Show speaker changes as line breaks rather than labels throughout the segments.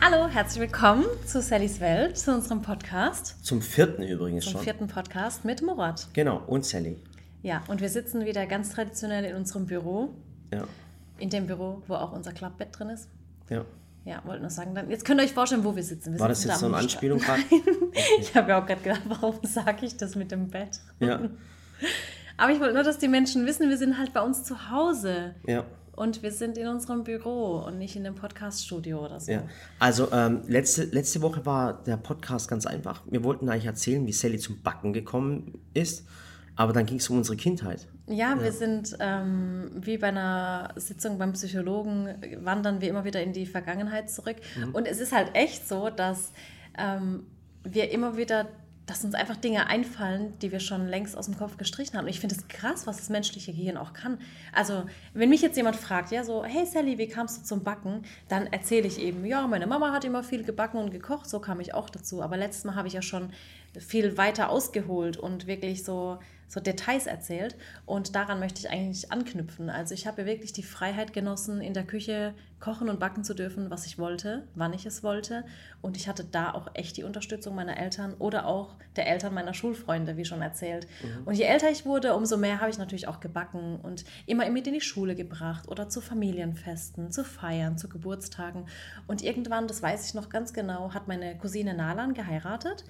Hallo, herzlich willkommen zu Sallys Welt, zu unserem Podcast.
Zum vierten übrigens
Zum
schon.
vierten Podcast mit Murat.
Genau, und Sally.
Ja, und wir sitzen wieder ganz traditionell in unserem Büro.
Ja,
In dem Büro, wo auch unser Klappbett drin ist.
ja.
Ja, wollten nur sagen, dann, jetzt könnt ihr euch vorstellen, wo wir sitzen. Wir
War das
sitzen
jetzt
da
so eine Anspielung gerade?
Ich habe ja auch gerade gedacht, warum sage ich das mit dem Bett?
Ja,
Aber ich wollte nur, dass die Menschen wissen, wir sind halt bei uns zu Hause.
ja,
Und wir sind in unserem Büro und nicht in dem Podcaststudio oder so.
ja. Also, ähm, letzte, letzte Woche war der Podcast ganz einfach. Wir wollten eigentlich erzählen, wie Sally zum Backen gekommen ist, aber dann ging es um unsere Kindheit.
Ja, wir sind ähm, wie bei einer Sitzung beim Psychologen, wandern wir immer wieder in die Vergangenheit zurück. Und es ist halt echt so, dass ähm, wir immer wieder, dass uns einfach Dinge einfallen, die wir schon längst aus dem Kopf gestrichen haben. Und ich finde es krass, was das menschliche Gehirn auch kann. Also, wenn mich jetzt jemand fragt, ja, so, hey Sally, wie kamst du zum Backen? Dann erzähle ich eben, ja, meine Mama hat immer viel gebacken und gekocht, so kam ich auch dazu. Aber letztes Mal habe ich ja schon viel weiter ausgeholt und wirklich so, so Details erzählt. Und daran möchte ich eigentlich anknüpfen. Also ich habe wirklich die Freiheit genossen, in der Küche kochen und backen zu dürfen, was ich wollte, wann ich es wollte. Und ich hatte da auch echt die Unterstützung meiner Eltern oder auch der Eltern meiner Schulfreunde, wie schon erzählt. Und je älter ich wurde, umso mehr habe ich natürlich auch gebacken und immer mit in die Schule gebracht oder zu Familienfesten, zu Feiern, zu Geburtstagen. Und irgendwann, das weiß ich noch ganz genau, hat meine Cousine Nalan geheiratet.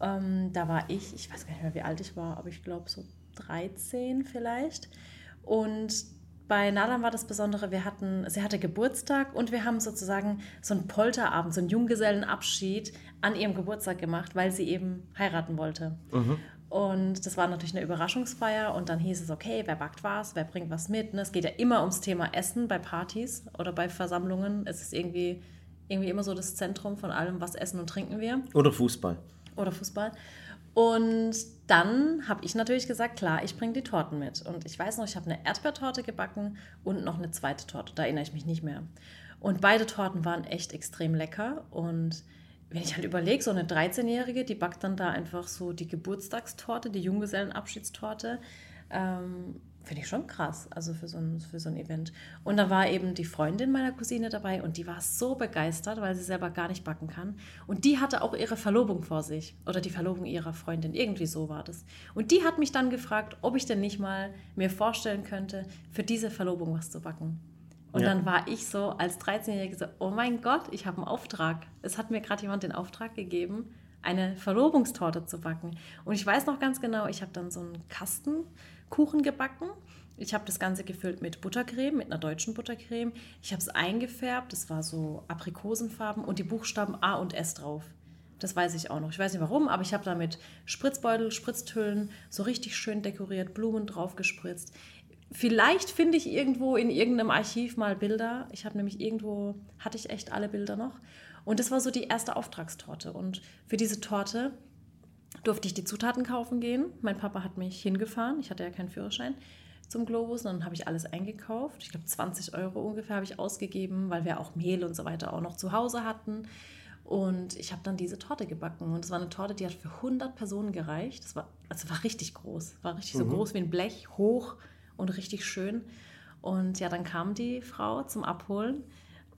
Ähm, da war ich, ich weiß gar nicht mehr, wie alt ich war, aber ich glaube so 13 vielleicht. Und bei Nalan war das Besondere, wir hatten, sie hatte Geburtstag und wir haben sozusagen so einen Polterabend, so einen Junggesellenabschied an ihrem Geburtstag gemacht, weil sie eben heiraten wollte. Und das war natürlich eine Überraschungsfeier und dann hieß es, okay, wer backt was, wer bringt was mit. Ne? Es geht ja immer ums Thema Essen bei Partys oder bei Versammlungen. Es ist irgendwie, irgendwie immer so das Zentrum von allem, was essen und trinken wir
Oder Fußball.
Oder Fußball. Und dann habe ich natürlich gesagt, klar, ich bringe die Torten mit. Und ich weiß noch, ich habe eine Erdbeertorte gebacken und noch eine zweite Torte. Da erinnere ich mich nicht mehr. Und beide Torten waren echt extrem lecker. Und wenn ich halt überlege, so eine 13-Jährige, die backt dann da einfach so die Geburtstagstorte, die Junggesellenabschiedstorte. Ähm, Finde ich schon krass, also für so, ein, für so ein Event. Und da war eben die Freundin meiner Cousine dabei und die war so begeistert, weil sie selber gar nicht backen kann. Und die hatte auch ihre Verlobung vor sich oder die Verlobung ihrer Freundin, irgendwie so war das. Und die hat mich dann gefragt, ob ich denn nicht mal mir vorstellen könnte, für diese Verlobung was zu backen. Und
Ja.
dann war ich so als 13-Jährige so, oh mein Gott, ich habe einen Auftrag. Es hat mir gerade jemand den Auftrag gegeben, eine Verlobungstorte zu backen. Und ich weiß noch ganz genau, ich habe dann so einen Kastenkuchen gebacken. Ich habe das Ganze gefüllt mit Buttercreme, mit einer deutschen Buttercreme. Ich habe es eingefärbt, es war so Aprikosenfarben und die Buchstaben A und S drauf. Das weiß ich auch noch. Ich weiß nicht warum, aber ich habe damit Spritzbeutel, Spritztüllen so richtig schön dekoriert, Blumen drauf gespritzt. Vielleicht finde ich irgendwo in irgendeinem Archiv mal Bilder. Ich habe nämlich irgendwo, hatte ich echt alle Bilder noch. Und das war so die erste Auftragstorte. Und für diese Torte durfte ich die Zutaten kaufen gehen. Mein Papa hat mich hingefahren. Ich hatte ja keinen Führerschein zum Globus. Und dann habe ich alles eingekauft. Ich glaube, 20 Euro ungefähr habe ich ausgegeben, weil wir auch Mehl und so weiter auch noch zu Hause hatten. Und ich habe dann diese Torte gebacken. Und es war eine Torte, die hat für 100 Personen gereicht. Das war, also war richtig groß. War richtig so groß wie ein Blech, hoch und richtig schön. Und ja, dann kam die Frau zum Abholen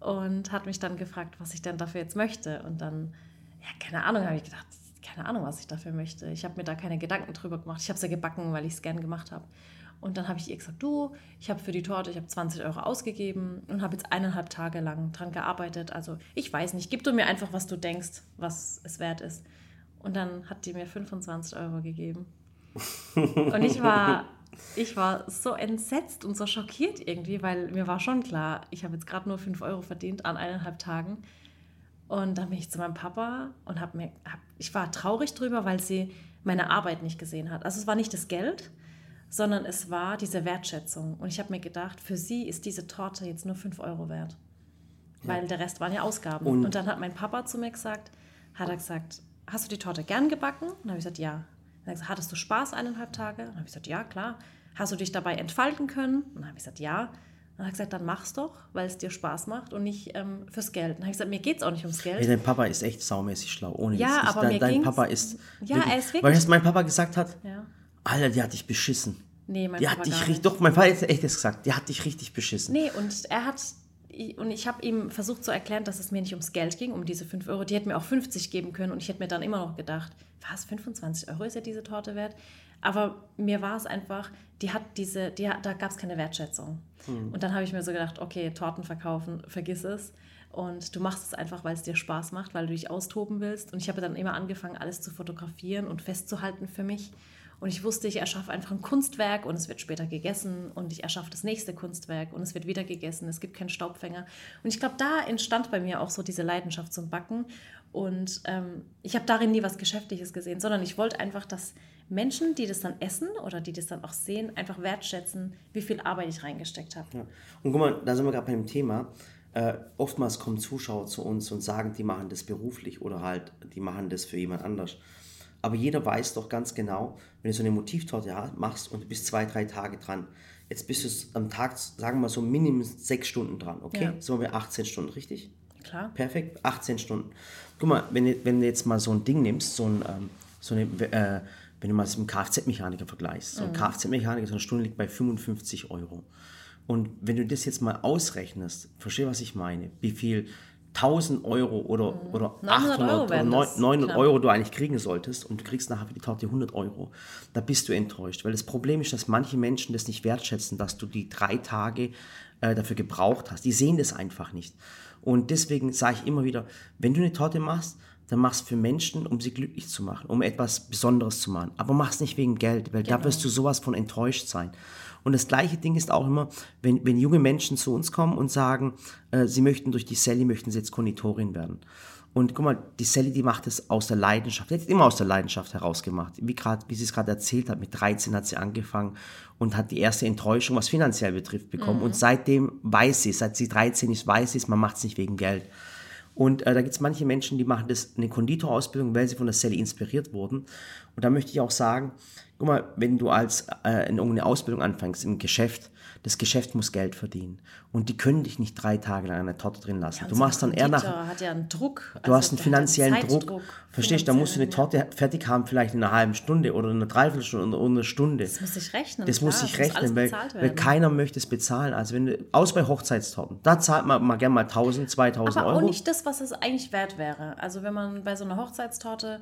und hat mich dann gefragt, was ich denn dafür jetzt möchte. Und dann, ja, keine Ahnung, habe ich gedacht, keine Ahnung, was ich dafür möchte. Ich habe mir da keine Gedanken drüber gemacht. Ich habe es ja gebacken, weil ich es gern gemacht habe. Und dann habe ich ihr gesagt, du, ich habe für die Torte, ich habe 20 Euro ausgegeben und habe jetzt eineinhalb Tage lang dran gearbeitet. Also ich weiß nicht, gib du mir einfach, was du denkst, was es wert ist. Und dann hat die mir 25 Euro gegeben. Und ich war, ich war so entsetzt und so schockiert irgendwie, weil mir war schon klar, ich habe jetzt gerade nur 5 Euro verdient an eineinhalb Tagen. Und dann bin ich zu meinem Papa und habe mir, hab, ich war traurig drüber, weil sie meine Arbeit nicht gesehen hat. Also es war nicht das Geld, sondern es war diese Wertschätzung. Und ich habe mir gedacht, für sie ist diese Torte jetzt nur 5 Euro wert. Weil der Rest waren ja Ausgaben. Und,
Und-
dann hat mein Papa zu mir gesagt, hat er gesagt, hast du die Torte gern gebacken? Und dann habe ich gesagt, ja. Dann hat er gesagt, hattest du Spaß eineinhalb Tage? Und dann habe ich gesagt, ja, klar. Hast du dich dabei entfalten können? Und dann habe ich gesagt, ja. Dann hat er gesagt, dann mach's doch, weil es dir Spaß macht und nicht ähm, fürs Geld. Dann habe ich gesagt, mir geht es auch nicht ums Geld.
Hey, dein Papa ist echt saumäßig schlau. Ohne
Ja.
Ich-
aber
dein,
mir
dein Papa ist.
Ja, er ist wirklich-
Weil was mein Papa gesagt hat?
Ja.
Alter, die hat dich beschissen.
Nee, mein
Die
Papa
hat dich richtig. Doch, mein Vater hat echt das gesagt. Die hat dich richtig beschissen.
Nee, und er hat, und ich habe ihm versucht zu erklären, dass es mir nicht ums Geld ging, um diese 5 Euro. Die hätten mir auch 50 geben können und ich hätte mir dann immer noch gedacht, was, 25 Euro ist ja diese Torte wert? Aber mir war es einfach, die hat diese, die, da gab es keine Wertschätzung. Mhm. Und dann habe ich mir so gedacht, okay, Torten verkaufen, vergiss es. Und du machst es einfach, weil es dir Spaß macht, weil du dich austoben willst. Und ich habe dann immer angefangen, alles zu fotografieren und festzuhalten für mich. Und ich wusste, ich erschaffe einfach ein Kunstwerk und es wird später gegessen und ich erschaffe das nächste Kunstwerk und es wird wieder gegessen. Es gibt keinen Staubfänger. Und ich glaube, da entstand bei mir auch so diese Leidenschaft zum Backen. Und ähm, ich habe darin nie was Geschäftliches gesehen, sondern ich wollte einfach, dass Menschen, die das dann essen oder die das dann auch sehen, einfach wertschätzen, wie viel Arbeit ich reingesteckt habe. Ja.
Und guck mal, da sind wir gerade beim Thema. Äh, oftmals kommen Zuschauer zu uns und sagen, die machen das beruflich oder halt, die machen das für jemand anders. Aber jeder weiß doch ganz genau, wenn du so eine Motivtorte machst und du bist zwei, drei Tage dran, jetzt bist du am Tag, sagen wir mal so, mindestens sechs Stunden dran, okay? Ja. Sind wir bei 18 Stunden, richtig?
Klar.
Perfekt, 18 Stunden. Guck mal, wenn du, wenn du jetzt mal so ein Ding nimmst, so, ein, ähm, so eine, äh, wenn du mal es mit einem Kfz-Mechaniker vergleichst, so ein mhm. Kfz-Mechaniker, so eine Stunde liegt bei 55 Euro. Und wenn du das jetzt mal ausrechnest, verstehe, was ich meine, wie viel 1000 Euro oder, mhm. oder 800 Euro oder 900 Euro du eigentlich kriegen solltest und du kriegst nachher für die Torte 100 Euro, da bist du enttäuscht. Weil das Problem ist, dass manche Menschen das nicht wertschätzen, dass du die drei Tage äh, dafür gebraucht hast. Die sehen das einfach nicht. Und deswegen sage ich immer wieder, wenn du eine Torte machst, dann mach es für Menschen, um sie glücklich zu machen, um etwas Besonderes zu machen. Aber mach es nicht wegen Geld, weil genau. da wirst du sowas von enttäuscht sein. Und das gleiche Ding ist auch immer, wenn, wenn junge Menschen zu uns kommen und sagen, äh, sie möchten durch die Sally, möchten sie jetzt Konditorin werden. Und guck mal, die Sally, die macht es aus der Leidenschaft. Die hat es immer aus der Leidenschaft herausgemacht. Wie, grad, wie sie es gerade erzählt hat, mit 13 hat sie angefangen und hat die erste Enttäuschung, was finanziell betrifft, bekommen. Mhm. Und seitdem weiß sie, seit sie 13 ist, weiß sie, man macht es nicht wegen Geld. Und äh, da gibt es manche Menschen, die machen das eine Konditorausbildung, weil sie von der Sally inspiriert wurden. Und da möchte ich auch sagen, guck mal, wenn du als äh, in irgendeine Ausbildung anfängst im Geschäft, das Geschäft muss Geld verdienen. Und die können dich nicht drei Tage lang eine Torte drin lassen. Ja, du machst dann eher nach.
hat ja einen Druck.
Du also hast einen finanziellen einen Druck. Verstehst du? Da musst du eine Torte ja. fertig haben, vielleicht in einer halben Stunde oder in einer Dreiviertelstunde oder einer Stunde.
Das muss sich rechnen.
Das klar, muss sich rechnen, weil, weil, keiner möchte es bezahlen. Also wenn du, aus bei Hochzeitstorten, da zahlt man mal gerne mal 1000, 2000
aber
Euro.
Aber auch nicht das, was es eigentlich wert wäre. Also wenn man bei so einer Hochzeitstorte,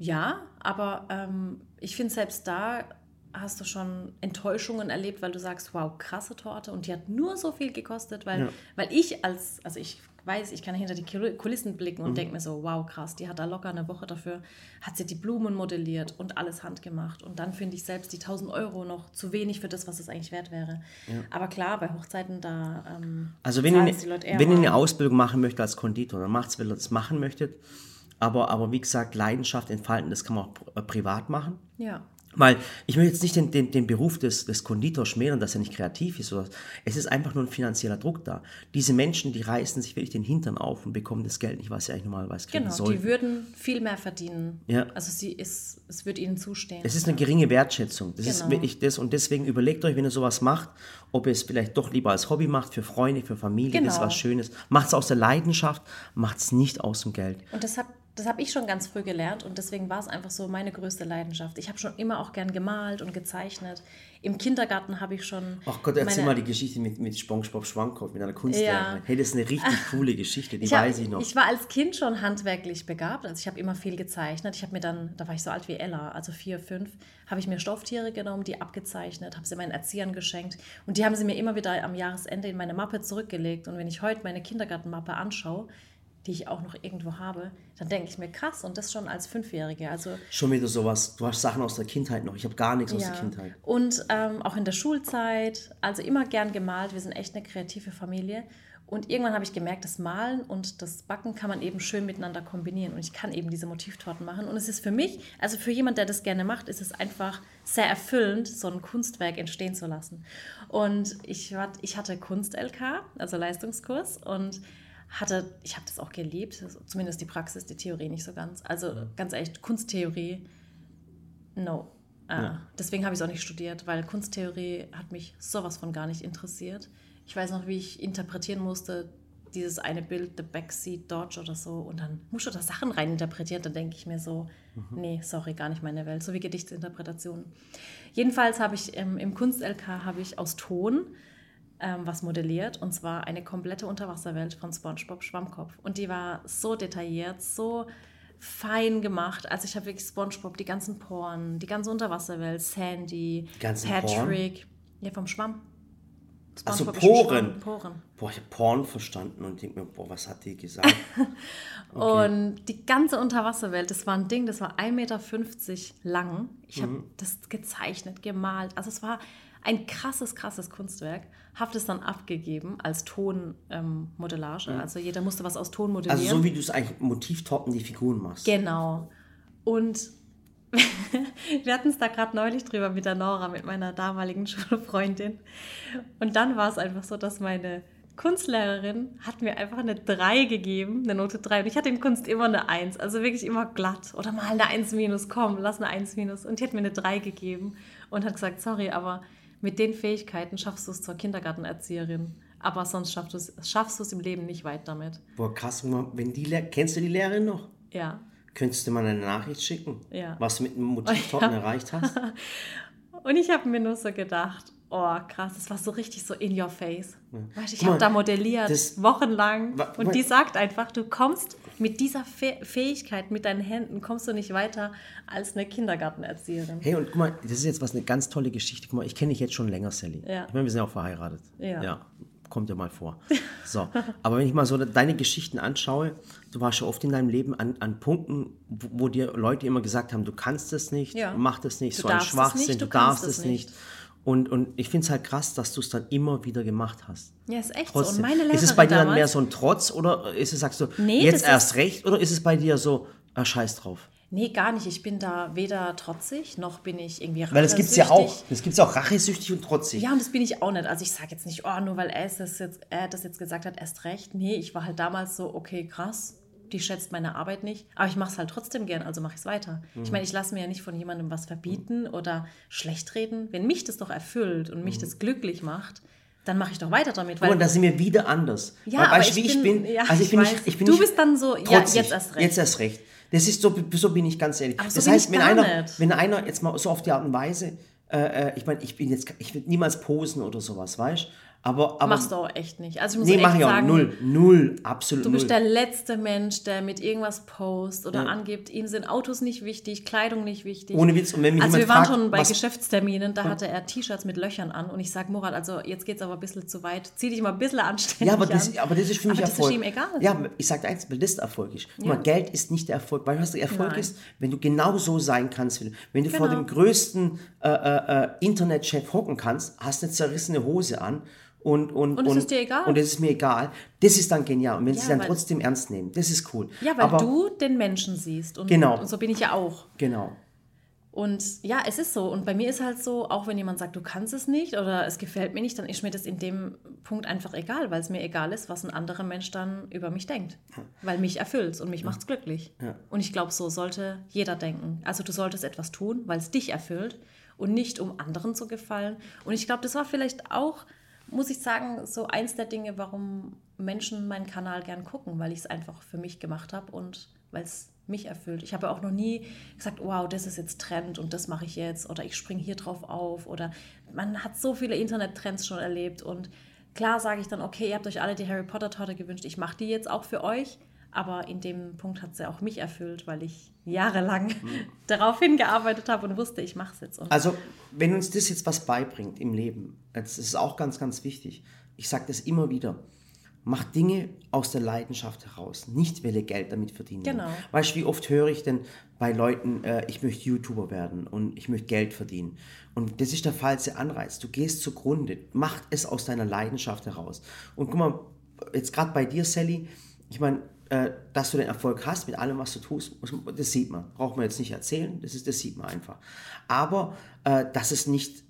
ja, aber ähm, ich finde selbst da hast du schon Enttäuschungen erlebt, weil du sagst, wow, krasse Torte und die hat nur so viel gekostet, weil, ja. weil ich als, also ich weiß, ich kann hinter die Kulissen blicken und mhm. denke mir so, wow, krass, die hat da locker eine Woche dafür, hat sie die Blumen modelliert und alles handgemacht und dann finde ich selbst die 1000 Euro noch zu wenig für das, was es eigentlich wert wäre. Ja. Aber klar, bei Hochzeiten da
ähm, Also wenn ihr, wenn ihr eine Ausbildung machen möchtet als Konditor, dann macht es, wenn ihr das machen möchtet, aber, aber wie gesagt, Leidenschaft entfalten, das kann man auch privat machen.
Ja.
Weil ich möchte jetzt nicht den, den, den Beruf des, des Konditors schmälern, dass er nicht kreativ ist. Oder, es ist einfach nur ein finanzieller Druck da. Diese Menschen, die reißen sich wirklich den Hintern auf und bekommen das Geld nicht, was sie eigentlich normalerweise kriegen
genau,
sollten.
die würden viel mehr verdienen. Ja. Also sie ist, es wird ihnen zustehen.
Es ist eine geringe Wertschätzung. Das genau. ist wirklich das. Und deswegen überlegt euch, wenn ihr sowas macht, ob ihr es vielleicht doch lieber als Hobby macht, für Freunde, für Familie, genau. das ist was Schönes. Macht es aus der Leidenschaft, macht es nicht aus dem Geld.
Und deshalb das habe ich schon ganz früh gelernt und deswegen war es einfach so meine größte Leidenschaft. Ich habe schon immer auch gern gemalt und gezeichnet. Im Kindergarten habe ich schon.
Ach Gott, erzähl mal die Geschichte mit, mit SpongeBob Schwammkopf, mit einer Kunstlehrerin. Ja. Hey, das ist eine richtig coole Geschichte, die ich weiß ich noch.
Ich war als Kind schon handwerklich begabt, also ich habe immer viel gezeichnet. Ich habe mir dann, da war ich so alt wie Ella, also vier, fünf, habe ich mir Stofftiere genommen, die abgezeichnet, habe sie meinen Erziehern geschenkt und die haben sie mir immer wieder am Jahresende in meine Mappe zurückgelegt. Und wenn ich heute meine Kindergartenmappe anschaue, die ich auch noch irgendwo habe, dann denke ich mir krass und das schon als Fünfjährige. Also
schon wieder sowas. Du hast Sachen aus der Kindheit noch. Ich habe gar nichts ja. aus der Kindheit.
Und ähm, auch in der Schulzeit, also immer gern gemalt. Wir sind echt eine kreative Familie. Und irgendwann habe ich gemerkt, das Malen und das Backen kann man eben schön miteinander kombinieren. Und ich kann eben diese Motivtorten machen. Und es ist für mich, also für jemand, der das gerne macht, ist es einfach sehr erfüllend, so ein Kunstwerk entstehen zu lassen. Und ich, ich hatte Kunst-LK, also Leistungskurs. Und hatte, ich habe das auch geliebt, zumindest die Praxis, die Theorie nicht so ganz. Also ja. ganz ehrlich, Kunsttheorie, no. Äh, ja. Deswegen habe ich es auch nicht studiert, weil Kunsttheorie hat mich sowas von gar nicht interessiert. Ich weiß noch, wie ich interpretieren musste, dieses eine Bild, The Backseat Dodge oder so, und dann musst du da Sachen reininterpretieren, dann denke ich mir so, mhm. nee, sorry, gar nicht meine Welt, so wie Gedichtsinterpretationen. Jedenfalls habe ich ähm, im Kunst-LK habe ich aus Ton ähm, was modelliert und zwar eine komplette Unterwasserwelt von SpongeBob Schwammkopf. Und die war so detailliert, so fein gemacht. Also ich habe wirklich SpongeBob, die ganzen Poren, die ganze Unterwasserwelt, Sandy, Patrick. Poren? Ja, vom Schwamm.
Also Poren. Poren. Boah, ich habe Porn verstanden und denke mir, boah, was hat die gesagt?
Okay. Und die ganze Unterwasserwelt, das war ein Ding, das war 1,50 Meter lang. Ich habe mhm. das gezeichnet, gemalt. Also es war ein krasses, krasses Kunstwerk. Habe das dann abgegeben als Tonmodellage. Ähm, mhm. Also jeder musste was aus Ton modellieren.
Also so wie du es eigentlich Motivtorten die Figuren machst.
Genau. Und wir hatten es da gerade neulich drüber mit der Nora, mit meiner damaligen Schulfreundin. Und dann war es einfach so, dass meine Kunstlehrerin hat mir einfach eine 3 gegeben, eine Note 3. Und ich hatte in Kunst immer eine 1, also wirklich immer glatt. Oder mal eine 1 minus, komm, lass eine 1 minus. Und die hat mir eine 3 gegeben und hat gesagt, sorry, aber mit den Fähigkeiten schaffst du es zur Kindergartenerzieherin. Aber sonst schaffst du es, schaffst du es im Leben nicht weit damit.
Boah, krass, wenn die kennst du die Lehrerin noch?
Ja.
Könntest du mal eine Nachricht schicken,
ja.
was du mit dem Motivtorten ja. erreicht hast?
Und ich habe mir nur so gedacht, oh krass, das war so richtig so in your face. Ja. Weißt, ich habe da modelliert, das, wochenlang. Wa, und die sagt einfach, du kommst mit dieser Fähigkeit, mit deinen Händen, kommst du nicht weiter als eine Kindergartenerzieherin.
Hey, und guck mal, das ist jetzt was eine ganz tolle Geschichte. Guck mal, ich kenne dich jetzt schon länger, Sally.
Ja.
Ich meine, wir sind ja auch verheiratet.
Ja.
ja kommt ja mal vor. So, aber wenn ich mal so deine Geschichten anschaue, du warst ja oft in deinem Leben an, an Punkten, wo, wo dir Leute immer gesagt haben, du kannst es nicht,
ja.
mach das nicht, du so ein Schwachsinn, du, du darfst es nicht. nicht. Und, und ich finde es halt krass, dass du es dann immer wieder gemacht hast.
Ja, ist echt Trotzdem. so. Und meine ist
es bei dir dann mehr so ein Trotz oder ist es, sagst du, nee, jetzt erst recht oder ist es bei dir so, ah, scheiß drauf?
Nee, gar nicht. Ich bin da weder trotzig, noch bin ich irgendwie
rachesüchtig. Weil das gibt es ja auch. Das gibt es auch rachesüchtig und trotzig.
Ja, und das bin ich auch nicht. Also ich sage jetzt nicht, oh, nur weil er, das jetzt, er das jetzt gesagt hat, erst recht. Nee, ich war halt damals so, okay, krass, die schätzt meine Arbeit nicht. Aber ich mache es halt trotzdem gern, also mache ich es weiter. Mhm. Ich meine, ich lasse mir ja nicht von jemandem was verbieten mhm. oder schlecht reden. Wenn mich das doch erfüllt und mich mhm. das glücklich macht, dann mache ich doch weiter damit.
Weil und da sind wir wieder anders.
Ja, weil, aber ich, wie bin, ich bin. Ja, also ich, ich bin, nicht, ich bin Du bist dann so, ja, jetzt erst recht.
Jetzt erst recht. Das ist so, so bin ich ganz ehrlich.
Aber
das
so
heißt, wenn einer,
nicht.
wenn einer jetzt mal so auf die Art und Weise, äh, äh ich meine, ich bin jetzt, ich will niemals posen oder sowas, weißt du? Aber, aber,
Machst du auch echt nicht. Also ich muss
nee,
echt
mach ich
sagen,
auch null, null, absolut
Du bist
null.
der letzte Mensch, der mit irgendwas post oder ja. angibt, ihm sind Autos nicht wichtig, Kleidung nicht wichtig.
Ohne Witz. Und wenn mich
also wir
waren
fragt, schon bei Geschäftsterminen, da hatte er T-Shirts mit Löchern an und ich sage, Murat, also jetzt geht es aber ein bisschen zu weit. Zieh dich mal ein bisschen anständig
Ja, aber das, aber das ist für mich
aber
Erfolg.
Das ist ihm egal.
Ja, ich sage eins, weil das der Erfolg ist. Ja. Mal, Geld ist nicht der Erfolg. Weil was der Erfolg Nein. ist, wenn du genau so sein kannst. Wenn du genau. vor dem größten äh, äh, äh Internetchef hocken kannst, hast eine zerrissene Hose an und, und,
und es ist dir egal.
Und es ist mir egal. Das ist dann genial. Und wenn ja, sie dann trotzdem ernst nehmen, das ist cool.
Ja, weil Aber, du den Menschen siehst. Und,
genau.
und so bin ich ja auch.
Genau.
Und ja, es ist so. Und bei mir ist halt so, auch wenn jemand sagt, du kannst es nicht oder es gefällt mir nicht, dann ist mir das in dem Punkt einfach egal, weil es mir egal ist, was ein anderer Mensch dann über mich denkt. Weil mich erfüllt und mich ja. macht es glücklich.
Ja.
Und ich glaube, so sollte jeder denken. Also du solltest etwas tun, weil es dich erfüllt und nicht um anderen zu gefallen. Und ich glaube, das war vielleicht auch muss ich sagen, so eins der Dinge, warum Menschen meinen Kanal gern gucken, weil ich es einfach für mich gemacht habe und weil es mich erfüllt. Ich habe auch noch nie gesagt, wow, das ist jetzt Trend und das mache ich jetzt oder ich springe hier drauf auf oder man hat so viele Internet-Trends schon erlebt und klar sage ich dann, okay, ihr habt euch alle die Harry Potter-Torte gewünscht, ich mache die jetzt auch für euch, aber in dem Punkt hat sie auch mich erfüllt, weil ich jahrelang mhm. darauf hingearbeitet habe und wusste, ich mache es jetzt. Und
also, wenn uns das jetzt was beibringt im Leben, das ist auch ganz, ganz wichtig. Ich sage das immer wieder. Mach Dinge aus der Leidenschaft heraus, nicht weil ihr Geld damit verdienen.
Genau.
Weißt du, wie oft höre ich denn bei Leuten, äh, ich möchte YouTuber werden und ich möchte Geld verdienen. Und das ist der falsche Anreiz. Du gehst zugrunde, mach es aus deiner Leidenschaft heraus. Und guck mal, jetzt gerade bei dir, Sally, ich meine, äh, dass du den Erfolg hast mit allem, was du tust, das sieht man. Braucht man jetzt nicht erzählen, das, ist, das sieht man einfach. Aber äh, dass es nicht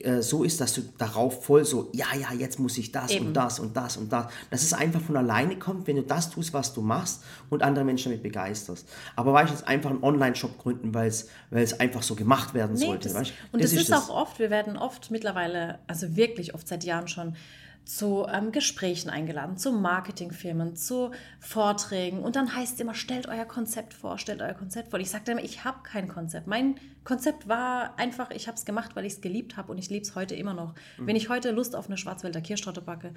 äh, so ist, dass du darauf voll so, ja, ja, jetzt muss ich das Eben. und das und das und das, dass es einfach von alleine kommt, wenn du das tust, was du machst und andere Menschen damit begeisterst. Aber weißt du, jetzt einfach einen Online-Shop gründen, weil es einfach so gemacht werden nee, sollte.
Das? Und das, das ist, ist auch oft, wir werden oft mittlerweile, also wirklich oft seit Jahren schon, zu ähm, Gesprächen eingeladen, zu Marketingfirmen, zu Vorträgen. Und dann heißt es immer, stellt euer Konzept vor, stellt euer Konzept vor. Ich sagte immer, ich habe kein Konzept. Mein Konzept war einfach, ich habe es gemacht, weil ich es geliebt habe und ich liebe es heute immer noch. Mhm. Wenn ich heute Lust auf eine Schwarzwälder Kirschtorte backe,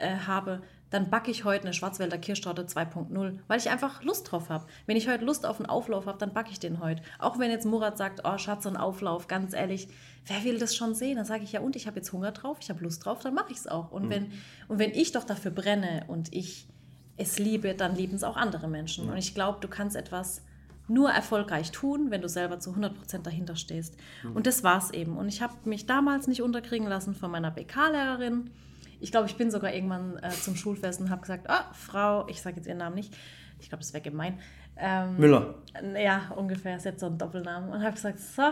äh, habe, dann backe ich heute eine Schwarzwälder Kirschtorte 2.0, weil ich einfach Lust drauf habe. Wenn ich heute Lust auf einen Auflauf habe, dann backe ich den heute. Auch wenn jetzt Murat sagt, oh Schatz, ein Auflauf, ganz ehrlich, wer will das schon sehen? Dann sage ich ja, und ich habe jetzt Hunger drauf, ich habe Lust drauf, dann mache ich es auch. Und, mhm. wenn, und wenn ich doch dafür brenne und ich es liebe, dann lieben es auch andere Menschen. Mhm. Und ich glaube, du kannst etwas nur erfolgreich tun, wenn du selber zu 100% dahinter stehst. Mhm. Und das war es eben. Und ich habe mich damals nicht unterkriegen lassen von meiner BK-Lehrerin. Ich glaube, ich bin sogar irgendwann äh, zum Schulfest und habe gesagt, oh, Frau, ich sage jetzt ihren Namen nicht, ich glaube, das wäre gemein. Ähm,
Müller.
Ja, ungefähr, ist jetzt so ein Doppelnamen. Und habe gesagt, so,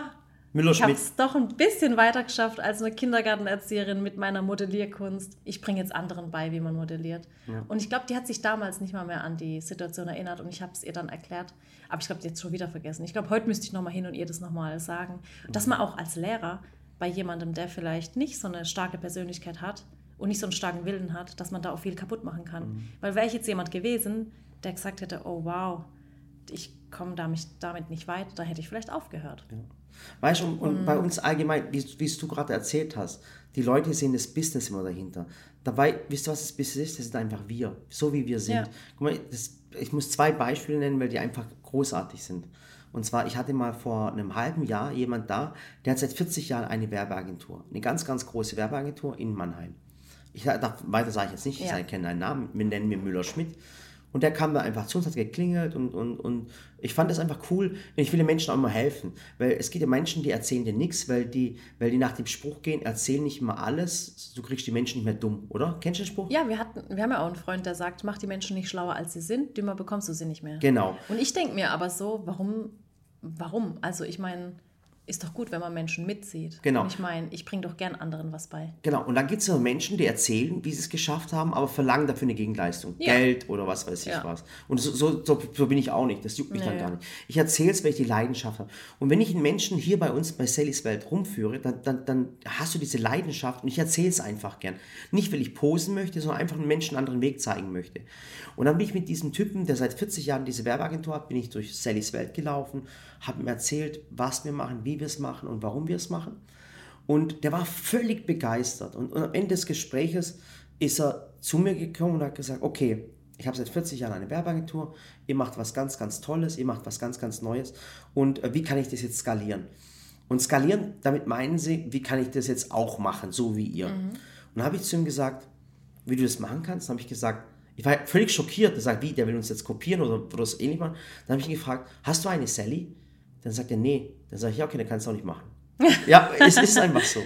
ich habe es doch ein bisschen weiter geschafft als eine Kindergartenerzieherin mit meiner Modellierkunst. Ich bringe jetzt anderen bei, wie man modelliert. Ja. Und ich glaube, die hat sich damals nicht mal mehr an die Situation erinnert und ich habe es ihr dann erklärt. Aber ich glaube, die hat es schon wieder vergessen. Ich glaube, heute müsste ich nochmal hin und ihr das nochmal sagen. Dass man auch als Lehrer bei jemandem, der vielleicht nicht so eine starke Persönlichkeit hat und nicht so einen starken Willen hat, dass man da auch viel kaputt machen kann. Mhm. Weil wäre ich jetzt jemand gewesen, der gesagt hätte, oh wow, ich komme damit, damit nicht weit, da hätte ich vielleicht aufgehört.
Ja. Weißt du, und, und mhm. bei uns allgemein, wie, wie du gerade erzählt hast, die Leute sehen das Business immer dahinter. Dabei, wisst ihr, was das Business ist? Das sind einfach wir, so wie wir sind. Ja. Guck mal, das, ich muss zwei Beispiele nennen, weil die einfach großartig sind. Und zwar, ich hatte mal vor einem halben Jahr jemand da, der hat seit 40 Jahren eine Werbeagentur. Eine ganz, ganz große Werbeagentur in Mannheim. Ich darf, weiter sage ich jetzt nicht, ich ja. kenne einen Namen, wir nennen mir Müller-Schmidt. Und der kam da einfach zu uns, hat geklingelt und, und, und ich fand das einfach cool. Ich will den Menschen auch immer helfen. Weil es gibt ja Menschen, die erzählen dir nichts, weil die, weil die nach dem Spruch gehen, erzählen nicht immer alles. Du kriegst die Menschen nicht mehr dumm, oder? Kennst du den Spruch?
Ja, wir, hatten, wir haben ja auch einen Freund, der sagt, mach die Menschen nicht schlauer, als sie sind, dümmer bekommst du sie nicht mehr.
Genau.
Und ich denke mir aber so, warum, warum? Also ich meine ist doch gut, wenn man Menschen mitzieht.
Genau.
Und ich meine, ich bringe doch gern anderen was bei.
Genau. Und dann gibt es ja Menschen, die erzählen, wie sie es geschafft haben, aber verlangen dafür eine Gegenleistung. Ja. Geld oder was weiß ich ja. was. Und so, so, so, bin ich auch nicht. Das juckt mich nee, dann gar nicht. Ich erzähle es, weil ich die Leidenschaft habe. Und wenn ich einen Menschen hier bei uns bei Sallys Welt rumführe, dann, dann, dann hast du diese Leidenschaft und ich erzähle es einfach gern. Nicht, weil ich posen möchte, sondern einfach einen Menschen einen anderen Weg zeigen möchte. Und dann bin ich mit diesem Typen, der seit 40 Jahren diese Werbeagentur hat, bin ich durch Sallys Welt gelaufen, habe ihm erzählt, was wir machen, wie wir es machen und warum wir es machen. Und der war völlig begeistert. Und, und am Ende des Gespräches ist er zu mir gekommen und hat gesagt, okay, ich habe seit 40 Jahren eine Werbeagentur, ihr macht was ganz, ganz Tolles, ihr macht was ganz, ganz Neues und äh, wie kann ich das jetzt skalieren? Und skalieren, damit meinen sie, wie kann ich das jetzt auch machen, so wie ihr? Mhm. Und habe ich zu ihm gesagt, wie du das machen kannst, habe ich gesagt, ich war völlig schockiert, er sagt, wie, der will uns jetzt kopieren oder, oder das ähnlich machen. Dann habe ich ihn gefragt, hast du eine Sally? Dann sagt er, nee. Dann sage ich, ja, okay, dann kannst du auch nicht machen. ja, es ist einfach so.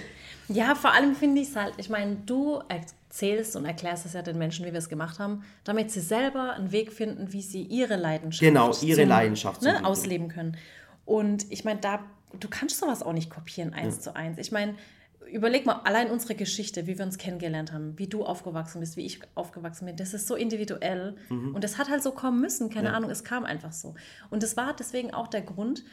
Ja, vor allem finde ich es halt, ich meine, du erzählst und erklärst es ja den Menschen, wie wir es gemacht haben, damit sie selber einen Weg finden, wie sie ihre Leidenschaft,
genau, ihre zum, Leidenschaft
ne, ausleben können. Und ich meine, da, du kannst sowas auch nicht kopieren, eins ja. zu eins. Ich meine, überleg mal, allein unsere Geschichte, wie wir uns kennengelernt haben, wie du aufgewachsen bist, wie ich aufgewachsen bin, das ist so individuell. Mhm. Und das hat halt so kommen müssen, keine ja. Ahnung, es kam einfach so. Und das war deswegen auch der Grund,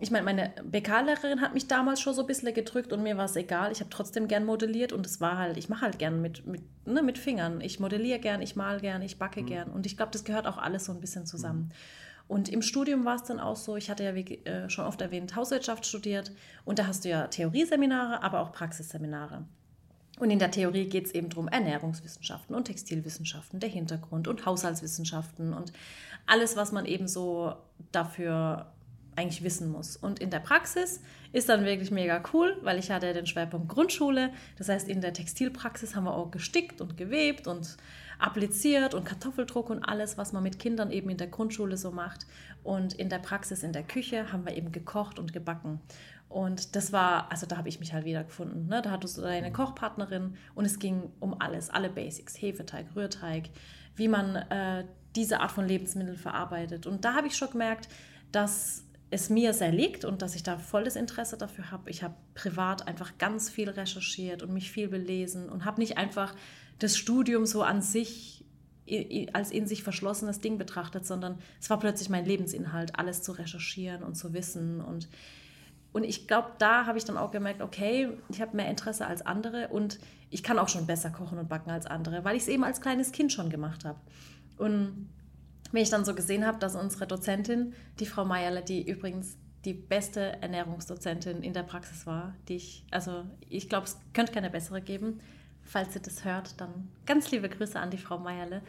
ich meine, meine BK-Lehrerin hat mich damals schon so ein bisschen gedrückt und mir war es egal. Ich habe trotzdem gern modelliert und es war halt, ich mache halt gern mit, mit, ne, mit Fingern. Ich modelliere gern, ich mal gern, ich backe mhm. gern. Und ich glaube, das gehört auch alles so ein bisschen zusammen. Mhm. Und im Studium war es dann auch so, ich hatte ja wie äh, schon oft erwähnt, Hauswirtschaft studiert und da hast du ja Theorieseminare, aber auch Praxisseminare. Und in der Theorie geht es eben darum, Ernährungswissenschaften und Textilwissenschaften, der Hintergrund und Haushaltswissenschaften und alles, was man eben so dafür eigentlich wissen muss. Und in der Praxis ist dann wirklich mega cool, weil ich hatte den Schwerpunkt Grundschule. Das heißt, in der Textilpraxis haben wir auch gestickt und gewebt und appliziert und Kartoffeldruck und alles, was man mit Kindern eben in der Grundschule so macht. Und in der Praxis, in der Küche, haben wir eben gekocht und gebacken. Und das war, also da habe ich mich halt wieder gefunden. Ne? Da hattest du deine Kochpartnerin und es ging um alles, alle Basics, Hefeteig, Rührteig, wie man äh, diese Art von Lebensmitteln verarbeitet. Und da habe ich schon gemerkt, dass es mir sehr liegt und dass ich da volles Interesse dafür habe. Ich habe privat einfach ganz viel recherchiert und mich viel belesen und habe nicht einfach das Studium so an sich als in sich verschlossenes Ding betrachtet, sondern es war plötzlich mein Lebensinhalt, alles zu recherchieren und zu wissen. Und Und ich glaube, da habe ich dann auch gemerkt, okay, ich habe mehr Interesse als andere und ich kann auch schon besser kochen und backen als andere, weil ich es eben als kleines Kind schon gemacht habe. Und wenn ich dann so gesehen habe, dass unsere Dozentin, die Frau Meierle, die übrigens die beste Ernährungsdozentin in der Praxis war, die ich, also ich glaube, es könnte keine bessere geben. Falls ihr das hört, dann ganz liebe Grüße an die Frau Meierle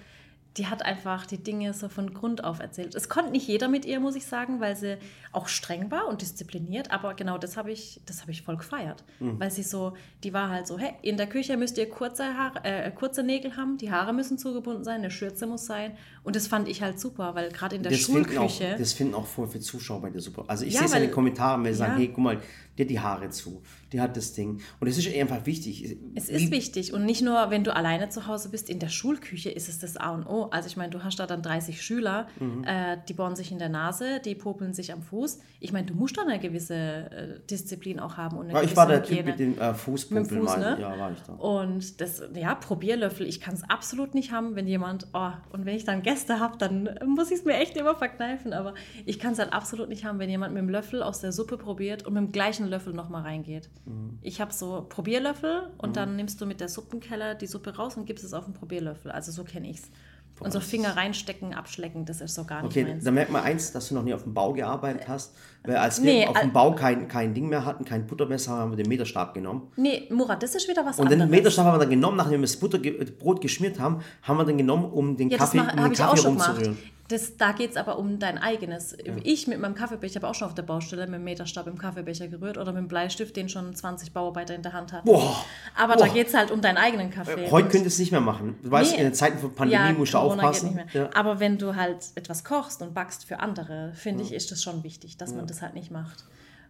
die hat einfach die Dinge so von Grund auf erzählt. Es konnte nicht jeder mit ihr, muss ich sagen, weil sie auch streng war und diszipliniert, aber genau das habe ich, das ich voll gefeiert. Mhm. Weil sie so, die war halt so, hey, in der Küche müsst ihr kurze, Haare, äh, kurze Nägel haben, die Haare müssen zugebunden sein, eine Schürze muss sein. Und das fand ich halt super, weil gerade in der
das
Schulküche.
Auch, das finden auch voll viele Zuschauer bei dir super. Also ich ja, sehe es in den Kommentaren, wenn sie ja. sagen, hey, guck mal, die hat die Haare zu, die hat das Ding. Und es ist einfach wichtig.
Es ist Wie, wichtig. Und nicht nur, wenn du alleine zu Hause bist, in der Schulküche ist es das A und O. Also ich meine, du hast da dann 30 Schüler, mhm. äh, die bohren sich in der Nase, die popeln sich am Fuß. Ich meine, du musst da eine gewisse äh, Disziplin auch haben. Und
eine ja, ich war der Hygiene. Typ mit dem äh, Fußpopeln Fuß,
ne? Ja, war ich da. Und das, ja, Probierlöffel, ich kann es absolut nicht haben, wenn jemand, oh, und wenn ich dann Gäste habe, dann muss ich es mir echt immer verkneifen. Aber ich kann es halt absolut nicht haben, wenn jemand mit dem Löffel aus der Suppe probiert und mit dem gleichen Löffel nochmal reingeht. Mhm. Ich habe so Probierlöffel und mhm. dann nimmst du mit der Suppenkeller die Suppe raus und gibst es auf den Probierlöffel. Also so kenne ich es. Und so Finger reinstecken, abschlecken, das ist so gar nicht
okay, meins. Okay, da merkt man eins, dass du noch nie auf dem Bau gearbeitet hast. Weil als wir nee, auf dem Bau kein, kein Ding mehr hatten, kein Buttermesser, haben wir den Meterstab genommen.
Nee, Murat, das ist wieder was
und anderes. Und den Meterstab haben wir dann genommen, nachdem wir das Butter, Brot geschmiert haben, haben wir den genommen, um den ja, Kaffee, um den Kaffee rumzurühren.
Das, da geht es aber um dein eigenes. Ja. Ich mit meinem Kaffeebecher habe auch schon auf der Baustelle mit dem Meterstab im Kaffeebecher gerührt oder mit dem Bleistift, den schon 20 Bauarbeiter in der Hand hatten. Boah. Aber Boah. da geht es halt um deinen eigenen Kaffee.
Äh, heute könntest du es nicht mehr machen. Du weißt, nee. in Zeiten von Pandemie ja, musst du aufpassen.
Ja. Aber wenn du halt etwas kochst und backst für andere, finde ich, ist das schon wichtig, dass man das halt nicht macht.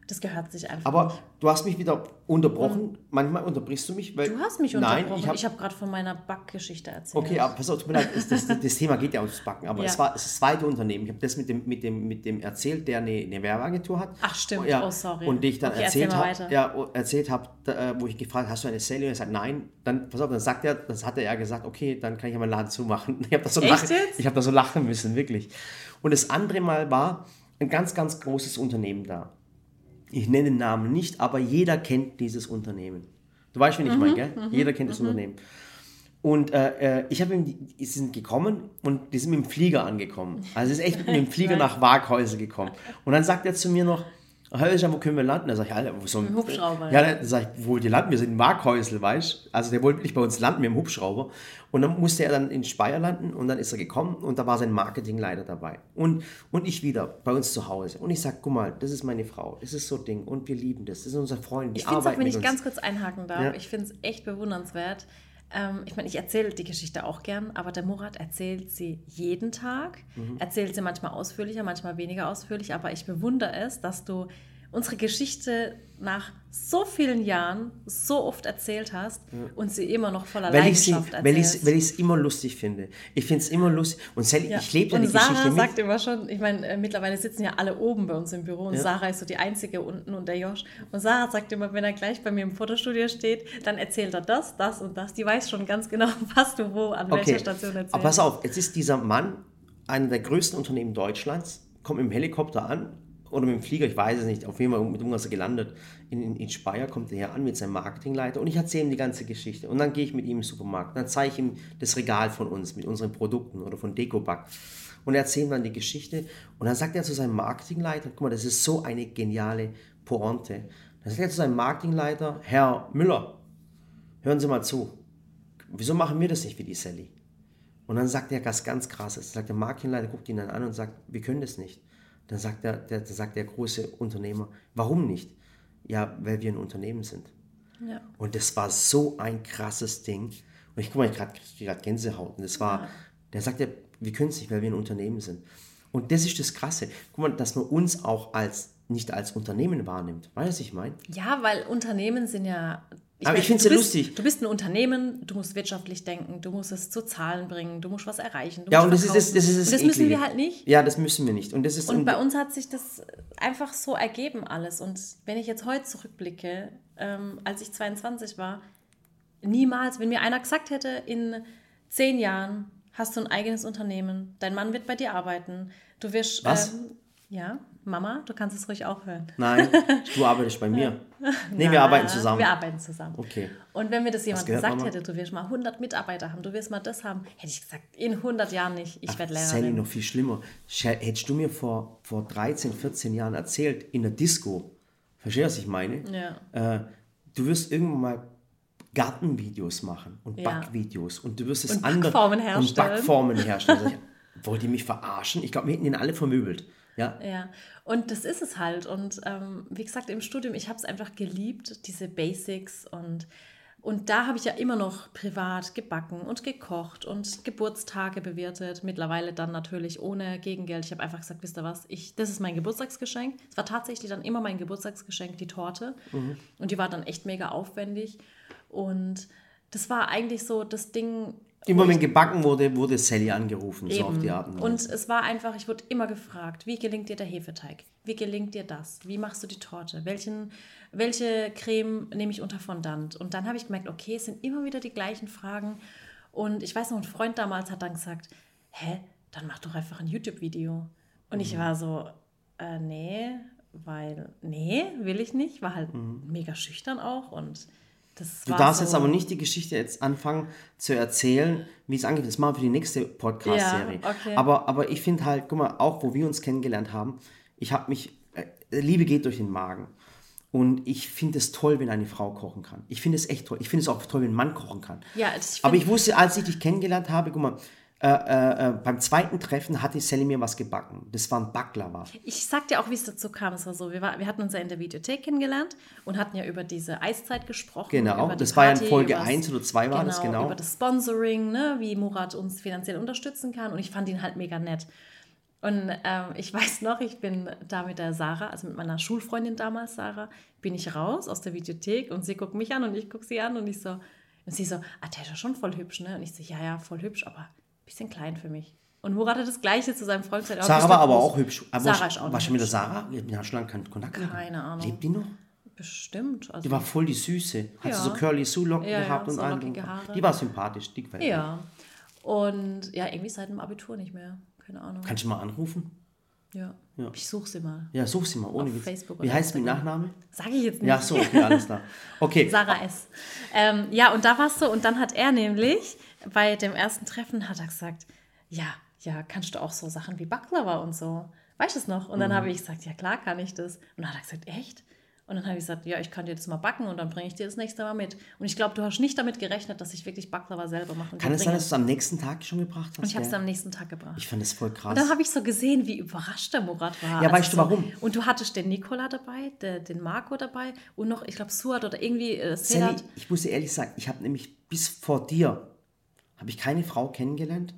Das gehört sich einfach.
Aber nicht. du hast mich wieder unterbrochen. Und Manchmal unterbrichst du mich. Weil,
du hast mich unterbrochen. Nein, ich habe hab gerade von meiner Backgeschichte erzählt.
Okay, aber pass auf, tut mir leid, das, das, das, Thema geht ja ums Backen. Aber ja. es war das zweite Unternehmen. Ich habe das mit dem, mit, dem, mit dem erzählt, der eine, eine Werbeagentur hat.
Ach stimmt,
ja,
oh sorry.
Und ich dann okay, erzählt habe, ja, erzählt habe, äh, wo ich gefragt habe, hast du eine Sale? Und er sagt, nein. Dann, pass auf, dann sagt er, das hat er ja gesagt, okay, dann kann ich ja meinen Laden zumachen. Ich habe da so, lachen, ich hab da so lachen müssen, wirklich. Und das andere Mal war ein ganz, ganz großes Unternehmen da ich nenne den Namen nicht, aber jeder kennt dieses Unternehmen. Du weißt, wen ich mhm, meine, gell? Mhm, jeder kennt das mhm. Unternehmen. Und äh, äh ich habe ihm, die sind gekommen und die sind mit dem Flieger angekommen. Also ist echt mit dem Flieger nach Waghäusel gekommen. Und dann sagt er zu mir noch, Hölscher, wo können wir landen? Da sag ich, Alter, wo so ein Hubschrauber. Ja, dann sag ich, wo ihr landen? Wir sind in Markhäusl, weißt Also der wollte nicht bei uns landen mit dem Hubschrauber. Und dann musste er dann in Speyer landen und dann ist er gekommen und da war sein Marketingleiter dabei. Und, und ich wieder bei uns zu Hause. Und ich sag, guck mal, das ist meine Frau, das ist so Ding und wir lieben das. Das sind unsere Freunde, die
ich arbeiten auch, wenn ich uns. ganz kurz einhaken darf, ja. ich finde es echt bewundernswert. Ähm, ich meine, ich erzähle die Geschichte auch gern, aber der Murat erzählt sie jeden Tag, mhm. erzählt sie manchmal ausführlicher, manchmal weniger ausführlich, aber ich bewundere es, dass du unsere Geschichte nach so vielen Jahren so oft erzählt hast ja. und sie immer noch voller weil Leidenschaft
ich sie, Weil ich es immer lustig finde. Ich finde es immer lustig. Und Sally, ja. ich lebe ja die
Sarah
Geschichte
mit. sagt immer schon, ich meine, äh, mittlerweile sitzen ja alle oben bei uns im Büro und ja. Sarah ist so die Einzige unten und der Josh. Und Sarah sagt immer, wenn er gleich bei mir im Fotostudio steht, dann erzählt er das, das und das. Die weiß schon ganz genau, was du wo, an okay. welcher Station erzählst.
Aber pass auf, jetzt ist dieser Mann einer der größten Unternehmen Deutschlands, kommt im Helikopter an, oder mit dem Flieger, ich weiß es nicht, auf jeden Fall mit irgendwas gelandet. In, in, in Speyer kommt er an mit seinem Marketingleiter und ich erzähle ihm die ganze Geschichte. Und dann gehe ich mit ihm im Supermarkt, dann zeige ich ihm das Regal von uns mit unseren Produkten oder von Decoback und erzähle ihm dann die Geschichte. Und dann sagt er zu seinem Marketingleiter, guck mal, das ist so eine geniale Pointe. Dann sagt er zu seinem Marketingleiter, Herr Müller, hören Sie mal zu, wieso machen wir das nicht wie die Sally? Und dann sagt er was ganz Krasses. Sagt der Marketingleiter, guckt ihn dann an und sagt, wir können das nicht. Dann sagt der, der, der, sagt der große Unternehmer, warum nicht? Ja, weil wir ein Unternehmen sind. Ja. Und das war so ein krasses Ding. Und ich guck mal, ich gerade gerade Gänsehaut. Und das war, ja. der sagt ja, wir können es nicht, weil wir ein Unternehmen sind. Und das ist das Krasse. Guck mal, dass man uns auch als nicht als Unternehmen wahrnimmt. Weißt du, was ich meine?
Ja, weil Unternehmen sind ja
ich aber ich finde es ja lustig.
Du bist ein Unternehmen, du musst wirtschaftlich denken, du musst es zu Zahlen bringen, du musst was erreichen.
ja, und das ist, das, das ist das,
und das müssen wir halt nicht.
Ja, das müssen wir nicht. Und, das ist,
und bei uns hat sich das einfach so ergeben alles. Und wenn ich jetzt heute zurückblicke, ähm, als ich 22 war, niemals, wenn mir einer gesagt hätte, in zehn Jahren hast du ein eigenes Unternehmen, dein Mann wird bei dir arbeiten, du wirst...
Was? Ähm,
Ja, Mama, du kannst es ruhig auch hören.
Nein, du arbeitest bei mir. Nee, wir arbeiten zusammen.
Wir arbeiten zusammen.
Okay.
Und wenn mir das jemand
gehört,
gesagt
Mama?
hätte, du wirst mal 100 Mitarbeiter haben, du wirst mal das haben, hätte ich gesagt, in 100 Jahren nicht. Ich werde
Sally,
Lehrerin.
noch viel schlimmer. Sch- Hättest du mir vor, vor 13, 14 Jahren erzählt, in der Disco, verstehst du, was ich meine?
Ja.
Äh, du wirst irgendwann mal Gartenvideos machen und
Ja.
Backvideos und du wirst es
Und
andere
Backformen
und
herstellen.
Backformen herstellen. Wollt ihr mich verarschen? Ich glaube, wir hätten ihn alle vermöbelt. Ja,
Ja, und das ist es halt. Und ähm, wie gesagt, im Studium, ich habe es einfach geliebt, diese Basics. Und, und da habe ich ja immer noch privat gebacken und gekocht und Geburtstage bewirtet. Mittlerweile dann natürlich ohne Gegengeld. Ich habe einfach gesagt, wisst ihr was, ich, das ist mein Geburtstagsgeschenk. Es war tatsächlich dann immer mein Geburtstagsgeschenk, die Torte. Und die war dann echt mega aufwendig. Und das war eigentlich so das Ding,
immer wenn gebacken wurde, wurde Sally angerufen, so auf die Art und
und es war einfach, ich wurde immer gefragt, wie gelingt dir der Hefeteig? Wie gelingt dir das? Wie machst du die Torte? Welchen, welche Creme nehme ich unter Fondant? Und dann habe ich gemerkt, okay, es sind immer wieder die gleichen Fragen. Und ich weiß noch, ein Freund damals hat dann gesagt, hä, dann mach doch einfach ein YouTube-Video. Und
Mhm.
ich war so, äh, nee, weil, nee, will ich nicht. War halt mega schüchtern auch und das.
Du darfst
so,
jetzt aber nicht die Geschichte jetzt anfangen zu erzählen, wie es angeht. Das machen wir für die nächste Podcast-Serie.
Ja, okay.
aber, aber ich finde halt, guck mal, auch wo wir uns kennengelernt haben, ich habe mich, äh, Liebe geht durch den Magen. Und ich finde es toll, wenn eine Frau kochen kann. Ich finde es echt toll. Ich finde es auch toll, wenn ein Mann kochen kann.
Ja, ich
aber ich wusste, als ich dich kennengelernt habe, guck mal, äh, äh, äh, beim zweiten Treffen hatte Sally mir was gebacken. Das war ein Baklava.
Ich sag dir auch, wie es dazu kam. Es war so, wir, war, wir hatten uns ja in der Videothek kennengelernt und hatten ja über diese Eiszeit gesprochen.
Genau, das war ja in
Party,
Folge
übers-
1 oder 2 war das, genau.
Über das Sponsoring, ne, wie Murat uns finanziell unterstützen kann. Und ich fand ihn halt mega nett. Und ähm, ich weiß noch, ich bin da mit der Sarah, also mit meiner Schulfreundin damals, Sarah, bin ich raus aus der Videothek und sie guckt mich an und ich gucke sie an und ich so, und sie so, ah, der ist ja schon voll hübsch, ne? Und ich so, ja, ja, voll hübsch, aber bisschen klein für mich. Und Murat hat das Gleiche zu seinem Freund gesagt.
Sarah war
du
aber auch hübsch. Aber
Sarah ist auch
war schon wieder
hübsch.
Sarah? Wir haben schon lange keinen Kontakt gehabt.
Keine Ahnung.
Lebt die noch?
Bestimmt. Also,
Die war voll die Süße. Hat
Ja.
sie so curly Sue-Locken
Ja, ja,
gehabt und
so Haare.
Die war sympathisch, die gefällt
ja. Und ja, irgendwie seit dem Abitur nicht mehr. Keine Ahnung.
Kannst du mal anrufen?
Ja.
Ja.
Ich suche sie mal.
Ja, such sie mal, ohne
Auf
Witz.
Facebook
Wie heißt mit
Instagram.
Nachname?
Sage ich jetzt nicht.
Ja, so, okay, alles klar. Okay,
Sarah S. Ähm, ja, und da war es so, und dann hat er nämlich bei dem ersten Treffen hat er gesagt, ja, ja, kannst du auch so Sachen wie Baklava und so. Weißt du es noch? Und
Mhm.
dann habe ich gesagt, ja klar kann ich das. Und dann hat er gesagt, echt? Und dann habe ich gesagt, ja, ich kann dir das mal backen und dann bringe ich dir das nächste Mal mit. Und ich glaube, du hast nicht damit gerechnet, dass ich wirklich Baklava selber mache. und
kann
dir
es sein, dass du es am nächsten Tag schon gebracht hast?
Und ich habe es am nächsten Tag gebracht.
Ich fand das voll krass.
Und dann habe ich so gesehen, wie überrascht der Murat war.
Ja, weißt du
so,
warum?
Und du hattest den Nikola dabei, der, den Marco dabei und noch, ich glaube, Suat oder irgendwie äh, Sedat.
ich muss dir ehrlich sagen, ich habe nämlich bis vor dir, habe ich keine Frau kennengelernt,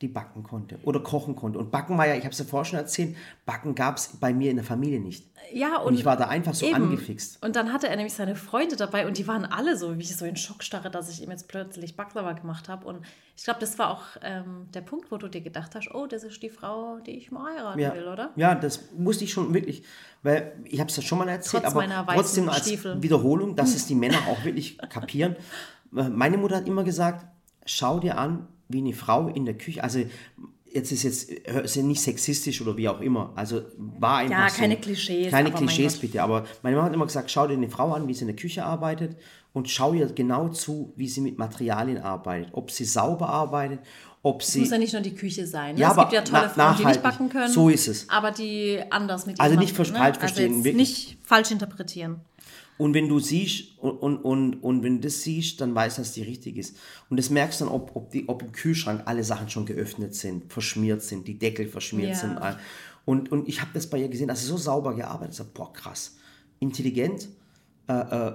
die backen konnte oder kochen konnte. Und Backen war ja, ich habe es ja vorher schon erzählt, Backen gab es bei mir in der Familie nicht.
Ja, und,
Und ich war da einfach so
eben.
angefixt.
Und dann hatte er nämlich seine Freunde dabei und die waren alle so, wie ich so in Schockstarre, dass ich ihm jetzt plötzlich Baklava gemacht habe. Und ich glaube, das war auch ähm, der Punkt, wo du dir gedacht hast, oh, das ist die Frau, die ich mal heiraten
Ja.
will, oder?
ja, das musste ich schon wirklich, weil ich habe es ja schon mal erzählt,
Trotz
aber trotzdem als
Stiefel.
Wiederholung, dass es die Männer auch wirklich kapieren. Meine Mutter hat immer gesagt, schau dir an, wie eine Frau in der Küche, also jetzt ist jetzt ist ja nicht sexistisch oder wie auch immer, also war einfach
Ja,
so.
keine Klischees,
Keine Klischees bitte, aber meine Mama hat immer gesagt, schau dir eine Frau an, wie sie in der Küche arbeitet und schau ihr genau zu, wie sie mit Materialien arbeitet, ob sie sauber arbeitet, ob sie
Muss ja nicht nur die Küche sein. Ne?
Ja,
es gibt
aber
ja tolle
na-
Frauen, die nicht backen können.
So ist es.
Aber die anders mit
Also nicht falsch- falsch verstehen,
Also nicht falsch interpretieren.
Und wenn du siehst und, und, und, und wenn du das siehst, dann weißt du, dass die richtig ist. Und das merkst du dann, ob, ob, die, ob im Kühlschrank alle Sachen schon geöffnet sind, verschmiert sind, die Deckel verschmiert
Ja.
sind. Und, und ich habe das bei ihr gesehen, dass sie so sauber gearbeitet hat. Boah, krass. Intelligent, äh, äh,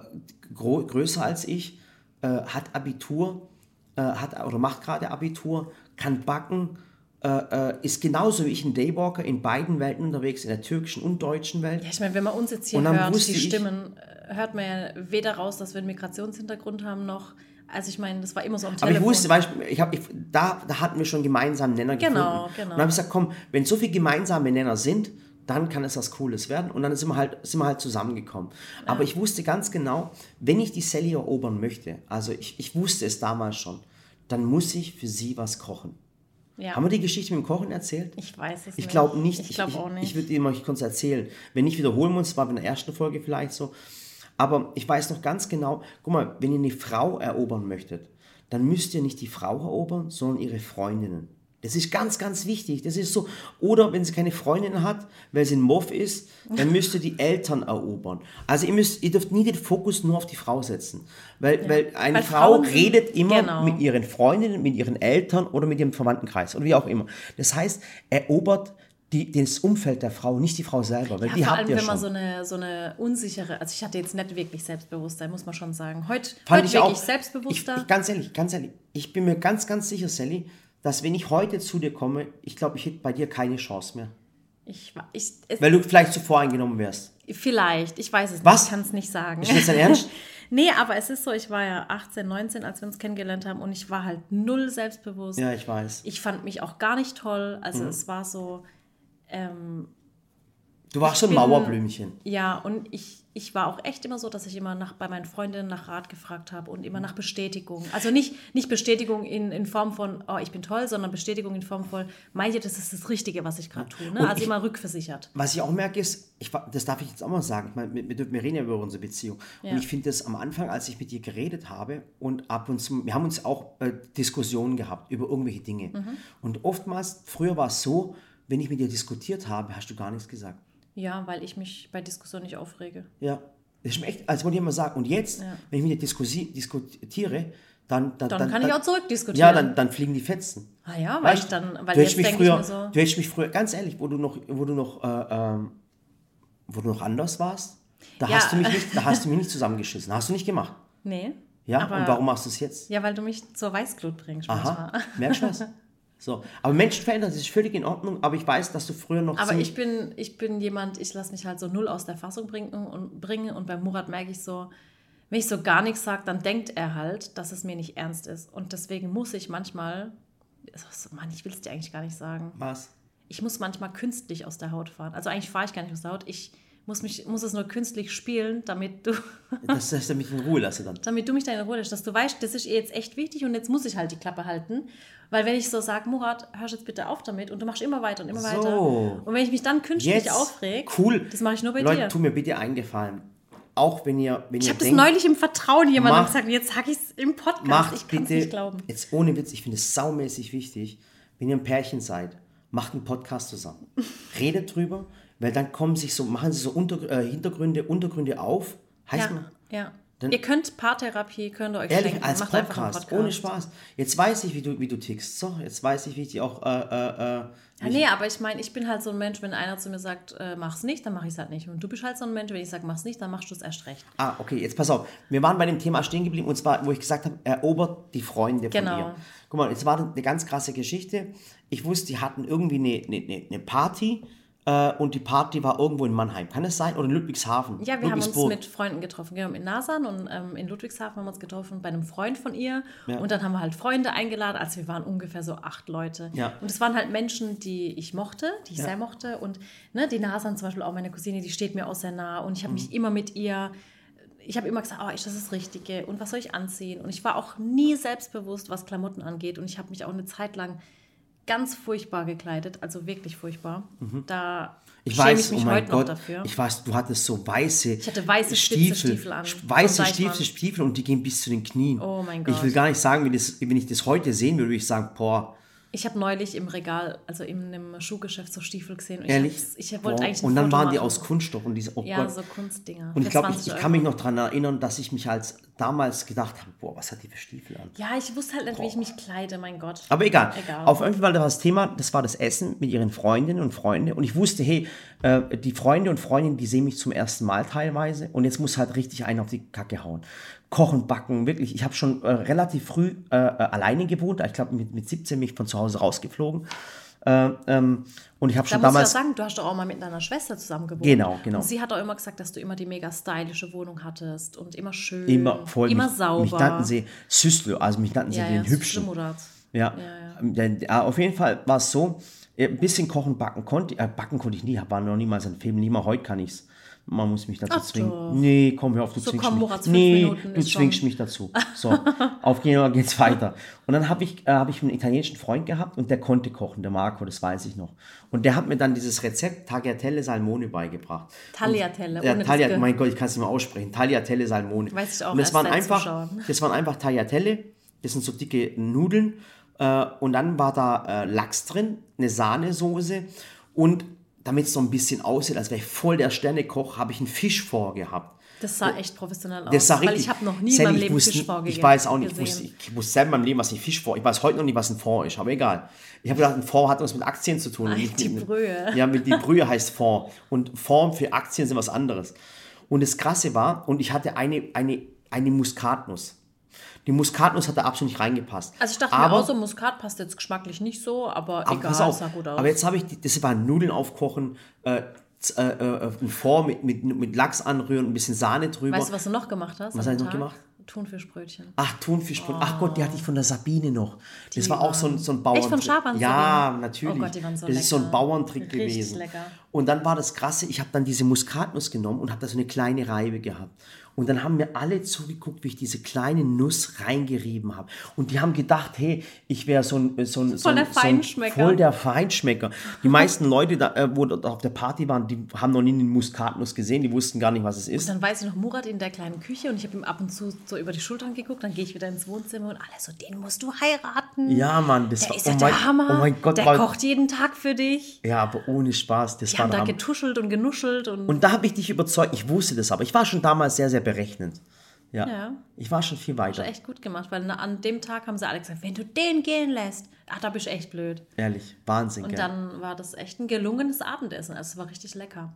größer als ich, äh, hat Abitur, äh, hat oder macht gerade Abitur, kann backen, äh, äh, ist genauso wie ich ein Daywalker in beiden Welten unterwegs, in der türkischen und deutschen Welt.
Ja, ich meine, wenn man uns jetzt hier hört, die
ich-
Stimmen, äh, hört man ja weder raus, dass wir einen Migrationshintergrund haben, noch. Also ich meine, das war immer so am
Aber
Telefon.
ich wusste, weißt, du, ich hab, ich, da, da hatten wir schon gemeinsame Nenner
Genau,
gefunden.
genau.
Und dann habe ich gesagt, komm, wenn so viele gemeinsame Nenner sind, dann kann es was Cooles werden. Und dann sind wir halt, sind wir halt zusammengekommen. Aber ich wusste ganz genau, wenn ich die Sally erobern möchte, also ich, ich wusste es damals schon, dann muss ich für sie was kochen.
Ja.
Haben wir die Geschichte mit dem Kochen erzählt?
Ich weiß es
Ich
nicht.
glaube nicht.
Ich glaube auch nicht.
Ich würde dir mal kurz erzählen. Wenn nicht, wiederholen wir uns, war in der ersten Folge vielleicht so. Aber ich weiß noch ganz genau, guck mal, wenn ihr eine Frau erobern möchtet, dann müsst ihr nicht die Frau erobern, sondern ihre Freundinnen. Das ist ganz, ganz wichtig. Das ist so. Oder wenn sie keine Freundin hat, weil sie ein Moff ist, dann müsst ihr die Eltern erobern. Also ihr müsst, ihr dürft nie den Fokus nur auf die Frau setzen. Weil, weil eine
Weil
Frau
Frauen
redet immer
genau.
mit ihren Freundinnen, mit ihren Eltern oder mit ihrem Verwandtenkreis oder wie auch immer. Das heißt, erobert die, das Umfeld der Frau, nicht die Frau selber, weil
Ja,
die
vor
habt
allem,
ihr
wenn man
schon.
so eine, so eine unsichere, also ich hatte jetzt nicht wirklich Selbstbewusstsein, muss man schon sagen. Heute,
Fand
heute
ich
wirklich
auch. Ich,
selbstbewusster.
ich, ganz ehrlich, ganz ehrlich, ich bin mir ganz, ganz sicher, Sally, dass wenn ich heute zu dir komme, ich glaube, ich hätte bei dir keine Chance mehr.
Ich, ich,
Weil du vielleicht zu voreingenommen wärst.
vielleicht, ich weiß es nicht,
Was?
ich kann es nicht sagen.
Ist das dein Ernst?
nee, aber es ist so, ich war ja 18, 19, als wir uns kennengelernt haben und ich war halt null selbstbewusst.
Ja, ich weiß.
Ich fand mich auch gar nicht toll.
Mhm.
Also es war so, ähm,
Du warst schon ein Mauerblümchen.
ja, und ich, ich war auch echt immer so, dass ich immer nach, bei meinen Freundinnen nach Rat gefragt habe und immer nach Bestätigung. Also nicht, nicht Bestätigung in, in Form von, oh, ich bin toll, sondern Bestätigung in Form von, meint ihr, das ist das Richtige, was ich gerade tue. Ne?
Und
Also
ich-
immer rückversichert.
Was ich auch merke ist, ich, das darf ich jetzt auch mal sagen, ich meine, wir, wir reden ja über unsere Beziehung.
Ja.
Und ich finde das am Anfang, als ich mit dir geredet habe und ab und zu, wir haben uns auch äh, Diskussionen gehabt über irgendwelche Dinge.
Mhm.
Und oftmals, früher war es so, wenn ich mit dir diskutiert habe, hast du gar nichts gesagt.
Ja, weil ich mich bei Diskussionen nicht aufrege.
Ja. Das ist echt, als wollte ich immer sagen, und jetzt,
Ja.
wenn ich mit dir diskutiere, dann, dann,
Dann, kann ich auch zurückdiskutieren.
Ja, dann, dann fliegen die Fetzen.
Ah ja, weil
Weißt
ich dann, weil
du
jetzt
mich
ich
früher,
mir so,
du hättest mich früher, ganz ehrlich, wo du noch, wo du noch, äh, ähm, wo du noch anders warst, da
Ja.
hast du mich nicht, da hast du mich nicht zusammengeschissen, hast du nicht gemacht.
nee.
Ja,
aber,
und warum machst du es jetzt?
Ja, weil du mich zur Weißglut bringst
Aha,
manchmal.
merkst du was? So, aber Menschen verändern, ist völlig in Ordnung, aber ich weiß, dass du früher noch
Aber ich bin, ich bin jemand, ich lasse mich halt so null aus der Fassung bringen und, bringen und bei Murat merke ich so, wenn ich so gar nichts sage, dann denkt er halt, dass es mir nicht ernst ist. Und deswegen muss ich manchmal, so, Mann, ich will es dir eigentlich gar nicht sagen,
was?
ich muss manchmal künstlich aus der Haut fahren. Also eigentlich fahre ich gar nicht aus der Haut, ich muss, mich, muss es nur künstlich spielen, damit du,
Das du mich in Ruhe lasse dann.
damit du mich da in Ruhe lässt, dass du weißt, das ist jetzt echt wichtig und jetzt muss ich halt die Klappe halten. Weil wenn ich so sage, Murat, hörst jetzt bitte auf damit und du machst immer weiter und immer
So.
weiter. Und wenn ich mich dann künstlich
Jetzt,
aufreg,
cool.
das mache ich nur bei
Leute,
dir.
tu mir bitte eingefallen. Auch wenn ihr, wenn
Ich habe das neulich im Vertrauen jemandem gesagt jetzt sage ich es im Podcast.
macht
ich kann es
bitte,
nicht glauben.
jetzt ohne Witz, ich finde es saumäßig wichtig, wenn ihr ein Pärchen seid, macht einen Podcast zusammen. Redet drüber, weil dann kommen sich so, machen sie so Unter, äh, Hintergründe, Untergründe auf. Heißt
Ja,
man,
ja.
Dann-
ihr könnt Paartherapie, könnt ihr euch
ehrlich,
schenken.
als
Macht einfach einen
Podcast, ohne Spaß. Jetzt weiß ich, wie du, wie du tickst. So, jetzt weiß ich, wie ich die auch, äh, äh, äh,
Ja, nee, aber ich meine, ich bin halt so ein Mensch, wenn einer zu mir sagt, äh, mach's nicht, dann mache ich es halt nicht. Und du bist halt so ein Mensch, wenn ich sage, mach's nicht, dann machst du es erst recht.
Ah, okay, jetzt pass auf. Wir waren bei dem Thema stehen geblieben und zwar, wo ich gesagt habe, erobert die Freunde von
Genau.
ihr. Guck mal, jetzt war eine ganz krasse Geschichte. Ich wusste, die hatten irgendwie eine, eine, eine Party äh, und die Party war irgendwo in Mannheim. Kann es sein? Oder in Ludwigshafen?
Ja, wir haben uns mit Freunden getroffen. Genau, in Nasan und ähm, in Ludwigshafen haben wir uns getroffen bei einem Freund von ihr.
Ja.
Und dann haben wir halt Freunde eingeladen. Also wir waren ungefähr so acht Leute.
Ja.
Und es waren halt Menschen, die ich mochte, die ich
Ja.
sehr mochte. Und ne, die Nasan zum Beispiel auch meine Cousine, die steht mir auch sehr nah. Und ich habe mich immer mit ihr ich habe immer gesagt, oh, ist das das Richtige und was soll ich anziehen? Und ich war auch nie selbstbewusst, was Klamotten angeht. Und ich habe mich auch eine Zeit lang ganz furchtbar gekleidet, also wirklich furchtbar. Da
Mhm. Ich
schäme
weiß,
ich mich
oh mein
heute
Gott,
noch dafür.
ich weiß, du hattest so weiße
Ich hatte weiße, spitze Stiefel an.
Weiße. Stiefel, Stiefel und die gehen bis zu den Knien.
Oh mein
Ich
Gott.
will gar nicht sagen, wie das, wenn ich das heute sehen würde, würde ich sagen, boah,
Ich habe neulich im Regal, also in einem Schuhgeschäft, so Stiefel gesehen. Und
ehrlich.
Ich, ich wollte eigentlich
und dann
Foto
waren die
machen.
aus Kunststoff und diese, oh
Ja,
Gott.
so Kunstdinger.
Und ich glaube, ich,
20
ich kann mich noch daran erinnern, dass ich mich als damals gedacht habe, boah, was hat die für Stiefel an?
Ja, ich wusste halt nicht, wie ich mich kleide, mein Gott.
Aber egal.
Egal.
Auf jeden Fall war das Thema, das war das Essen mit ihren Freundinnen und Freunden. Und ich wusste, hey, äh, die Freunde und Freundinnen, die sehen mich zum ersten Mal teilweise. Und jetzt muss halt richtig einer auf die Kacke hauen. Kochen, backen, wirklich. Ich habe schon äh, relativ früh äh, äh, alleine gewohnt. Ich glaube, mit, mit 17 bin ich von zu Hause rausgeflogen. Äh, ähm, und ich habe schon
muss ich
damals.
sagen, du hast doch auch mal mit deiner Schwester zusammen gewohnt.
Genau, genau.
Und sie hat auch immer gesagt, dass du immer die mega stylische Wohnung hattest und immer schön,
Immer voll.
immer
mich,
sauber.
Mich nannten sie Süßle, also mich nannten sie
ja,
den
ja,
Hübschen.
Murat.
Ja, Denn, ja, auf jeden Fall war es so, äh, ein bisschen kochen, backen konnte, äh, backen konnte ich nie, war noch niemals ein Film, nie mal heute kann ich es. Man muss mich dazu
Ach
zwingen.
doch.
Nee, komm, hör auf, du
So,
zwingst
komm,
mich. Nee,
Minuten
du zwingst
schon-
mich dazu. So, auf jeden Fall geht's weiter. Und dann habe ich, äh, hab ich einen italienischen Freund gehabt und der konnte kochen, der Marco, das weiß ich noch. Und der hat mir dann dieses Rezept Tagliatelle Salmone beigebracht.
Tagliatelle,
Und, ja,
ohne das
Taglia,
Ge-
mein Gott, ich kann es nicht mehr aussprechen. Tagliatelle Salmone.
Weiß ich auch
und das waren einfach, das waren einfach Tagliatelle, das sind so dicke Nudeln. Äh, und dann war da äh, Lachs drin, eine Sahnesoße und damit es so ein bisschen aussieht, als wäre ich voll der Sternekoch, habe ich einen Fisch vorgehabt.
Das sah echt professionell aus.
Das sah
weil
richtig.
ich habe noch nie in
Sally,
meinem
ich
Leben
wusste-
Fisch vorgegeben.
Ich weiß auch nicht, ich
gesehen.
wusste, ich wusste selber in meinem Leben, was ein Fisch vor. Ich weiß heute noch nicht, was ein Fond ist, aber egal. Ich habe gedacht, ein Fond hat was mit Aktien zu tun.
Ach,
nicht
die
mit-
Brühe.
Ja, mit die Brühe heißt Fond. Und Fond für Aktien sind was anderes. Und das Krasse war, und ich hatte eine, eine, eine Muskatnuss. Die Muskatnuss hat da absolut nicht reingepasst.
Also ich dachte
aber,
mir auch so, Muskat passt jetzt geschmacklich nicht so, aber,
aber
egal,
auf,
sah gut aus.
aber jetzt habe ich, das waren Nudeln aufkochen, äh, äh, äh, ein Fond mit, mit, mit Lachs anrühren, ein bisschen Sahne drüber.
weißt du, was du noch gemacht hast?
Was
am
hab ich noch
Tag?
gemacht?
Thunfischbrötchen.
Ach, Thunfischbrot. Ach Gott, die hatte ich von der Sabine noch. Das
Die
war auch so ein, so ein Bauern.
Echt von Schabern,
Ja, natürlich.
Oh Gott, die waren so
das ist so ein
lecker.
Bauerntrick
Richtig
gewesen.
lecker.
Und dann war das Krasse, ich habe dann diese Muskatnuss genommen und habe da so eine kleine Reibe gehabt. Und dann haben mir alle zugeguckt, wie ich diese kleine Nuss reingerieben habe. Und die haben gedacht, hey, ich wäre so ein, so ein, so
Voll
ein,
der
so ein
Feinschmecker.
voll der Feinschmecker. Die meisten Leute, da, äh, wo auf der Party waren, die haben noch nie eine Muskatnuss gesehen, die wussten gar nicht, was es ist.
Dann weiß ich noch Murat in der kleinen Küche und ich habe ihm ab und zu so über die Schultern geguckt. Dann gehe ich wieder ins Wohnzimmer und alle so, den musst du heiraten.
Ja, Mann, das
Der
war
ist ja der Hammer.
oh mein Gott,
der
war,
kocht jeden Tag für dich.
Ja, aber ohne Spaß, das
Die
war
haben da getuschelt und genuschelt und,
Und da habe ich dich überzeugt. Ich wusste das aber. Ich war schon damals sehr, sehr berechnend. Ja.
Ja.
Ich war schon viel weiter.
echt gut gemacht, weil an dem Tag haben sie alle gesagt, wenn du den gehen lässt, ach, da bist du echt blöd.
Ehrlich. Wahnsinn,
Und
gell?
dann war das echt ein gelungenes Abendessen. Also es war richtig lecker.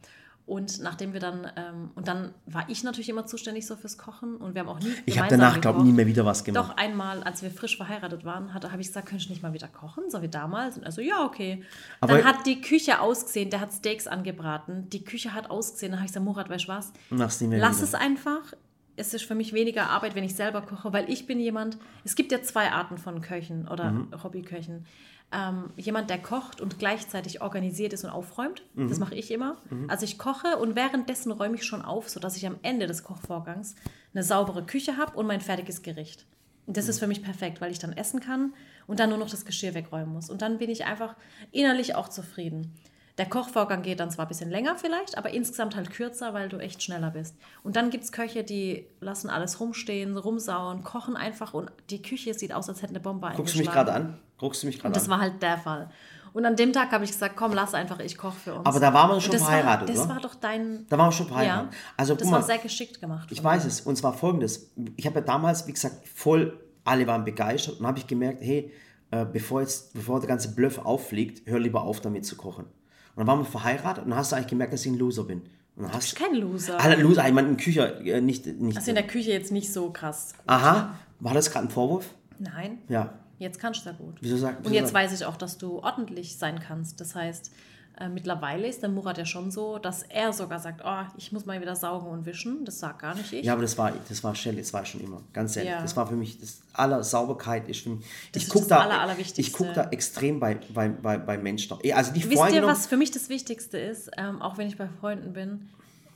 Und nachdem wir dann, ähm, und dann war ich natürlich immer zuständig so fürs Kochen und wir haben auch nie
ich habe danach, glaube ich, nie mehr wieder was gemacht.
Doch einmal, als wir frisch verheiratet waren, habe ich gesagt, könnte ich nicht mal wieder kochen, so wie damals? Und also ja, okay.
Aber-
dann hat die Küche ausgesehen, der hat Steaks angebraten. Die Küche hat ausgesehen. Dann habe ich gesagt, Murat, weißt du was?
Mach's nie mehr
Lass
wieder.
es einfach. Es ist für mich weniger Arbeit, wenn ich selber koche, weil ich bin jemand, es gibt ja zwei Arten von Köchen oder
Mhm.
Hobbyköchen. Ähm, jemand, der kocht und gleichzeitig organisiert ist und aufräumt.
Mhm.
Das mache ich immer. Also ich koche und währenddessen räume ich schon auf, sodass ich am Ende des Kochvorgangs eine saubere Küche habe und mein fertiges Gericht. Und das ist für mich perfekt, weil ich dann essen kann und dann nur noch das Geschirr wegräumen muss. Und dann bin ich einfach innerlich auch zufrieden. Der Kochvorgang geht dann zwar ein bisschen länger vielleicht, aber insgesamt halt kürzer, weil du echt schneller bist. Und dann gibt es Köche, die lassen alles rumstehen, rumsauen, kochen einfach und die Küche sieht aus, als hätte eine Bombe
Guckst du mich
eingeschlagen.
gerade an? Guckst du mich gerade
Und das
an?
war halt der Fall. Und an dem Tag habe ich gesagt, komm, lass einfach, ich koche für uns.
Aber da waren wir schon verheiratet,
war, Das
oder?
war doch dein...
Da waren wir schon
ja,
verheiratet. Also,
das
guck
war
mal,
sehr geschickt gemacht.
Ich weiß
dir.
es. Und zwar folgendes. Ich habe ja damals, wie gesagt, voll, alle waren begeistert und habe ich gemerkt, hey, äh, bevor, jetzt, bevor der ganze Bluff auffliegt, hör lieber auf, damit zu kochen. Und dann waren wir verheiratet und dann hast du eigentlich gemerkt, dass ich ein Loser bin. Und dann hast
Kein Loser.
Alle Loser, ich meine in Küche, äh, nicht. nicht
Also in der Küche jetzt nicht so krass. gut.
Aha, war das gerade ein Vorwurf?
Nein.
Ja.
Jetzt kannst du ja gut.
Wieso sagt-
Und
wieso
jetzt
sagt-
weiß ich auch, dass du ordentlich sein kannst. Das heißt, äh, mittlerweile ist der Murat ja schon so, dass er sogar sagt, oh, ich muss mal wieder saugen und wischen. Das sagt gar nicht ich.
Ja, aber das war, das war Shelley, das war schon immer. Ganz ehrlich.
Ja.
Das war für mich, das aller Sauberkeit ist für mich.
Das
ich guck
das
da,
Aller- Allerwichtigste.
ich gucke da extrem bei, bei, bei, bei Menschen. Also die
Wisst ihr, was für mich das Wichtigste ist, ähm, auch wenn ich bei Freunden bin?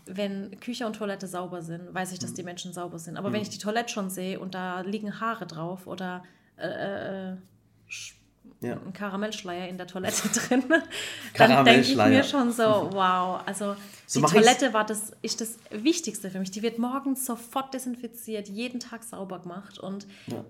Wenn Küche und Toilette sauber sind, weiß ich, dass die Menschen sauber sind. Aber
Mhm.
wenn ich die Toilette schon sehe und da liegen Haare drauf oder äh, äh,
Ja.
ein Karamellschleier in der Toilette drin, dann denke ich mir schon so, wow. Also
So
die
ich's.
Toilette war das, ist das Wichtigste für mich. Die wird morgens sofort desinfiziert, jeden Tag sauber gemacht. Und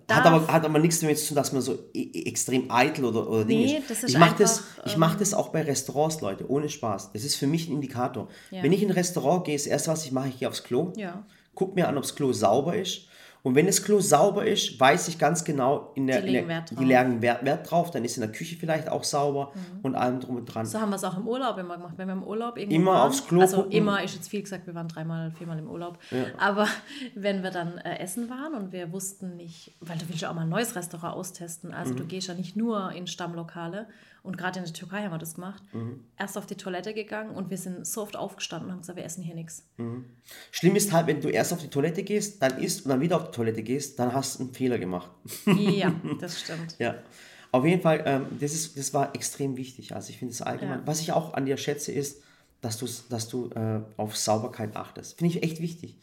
da
Hat aber, hat aber nichts damit zu tun, dass man so e- e- extrem eitel oder, oder Dinge
Nee,
ist.
das ist
ich mache das, ich mach das auch bei Restaurants, Leute, ohne Spaß. Das ist für mich ein Indikator.
Ja.
Wenn ich in ein Restaurant gehe, das erste, was ich mache, ich gehe aufs Klo,
Ja.
guck mir an, ob das Klo sauber ist. Und wenn das Klo sauber ist, weiß ich ganz genau, in der,
Die
in der,
legen Wert
die
drauf.
legen Wert, Wert drauf. Dann ist in der Küche vielleicht auch sauber und allem drum und dran.
So haben wir es auch im Urlaub immer gemacht. Wenn wir im Urlaub irgendwo
Immer
waren,
aufs Klo
Also
gucken.
immer ist jetzt viel gesagt, wir waren dreimal, viermal im Urlaub. Aber wenn wir dann äh, essen waren und wir wussten nicht, weil du willst ja auch mal ein neues Restaurant austesten. Also
Mhm.
du gehst ja nicht nur in Stammlokale. Und gerade in der Türkei haben wir das gemacht.
Mhm.
Erst auf die Toilette gegangen und wir sind so oft aufgestanden und haben gesagt, wir essen hier nichts.
Schlimm ist halt, wenn du erst auf die Toilette gehst, dann isst und dann wieder auf die Toilette gehst, dann hast du einen Fehler gemacht.
Ja, das stimmt.
Ja, auf jeden Fall, ähm, das, ist, das war extrem wichtig. Also ich finde es allgemein.
Ja.
Was ich auch an dir schätze, ist, dass, dass du äh, auf Sauberkeit achtest. Finde ich echt wichtig.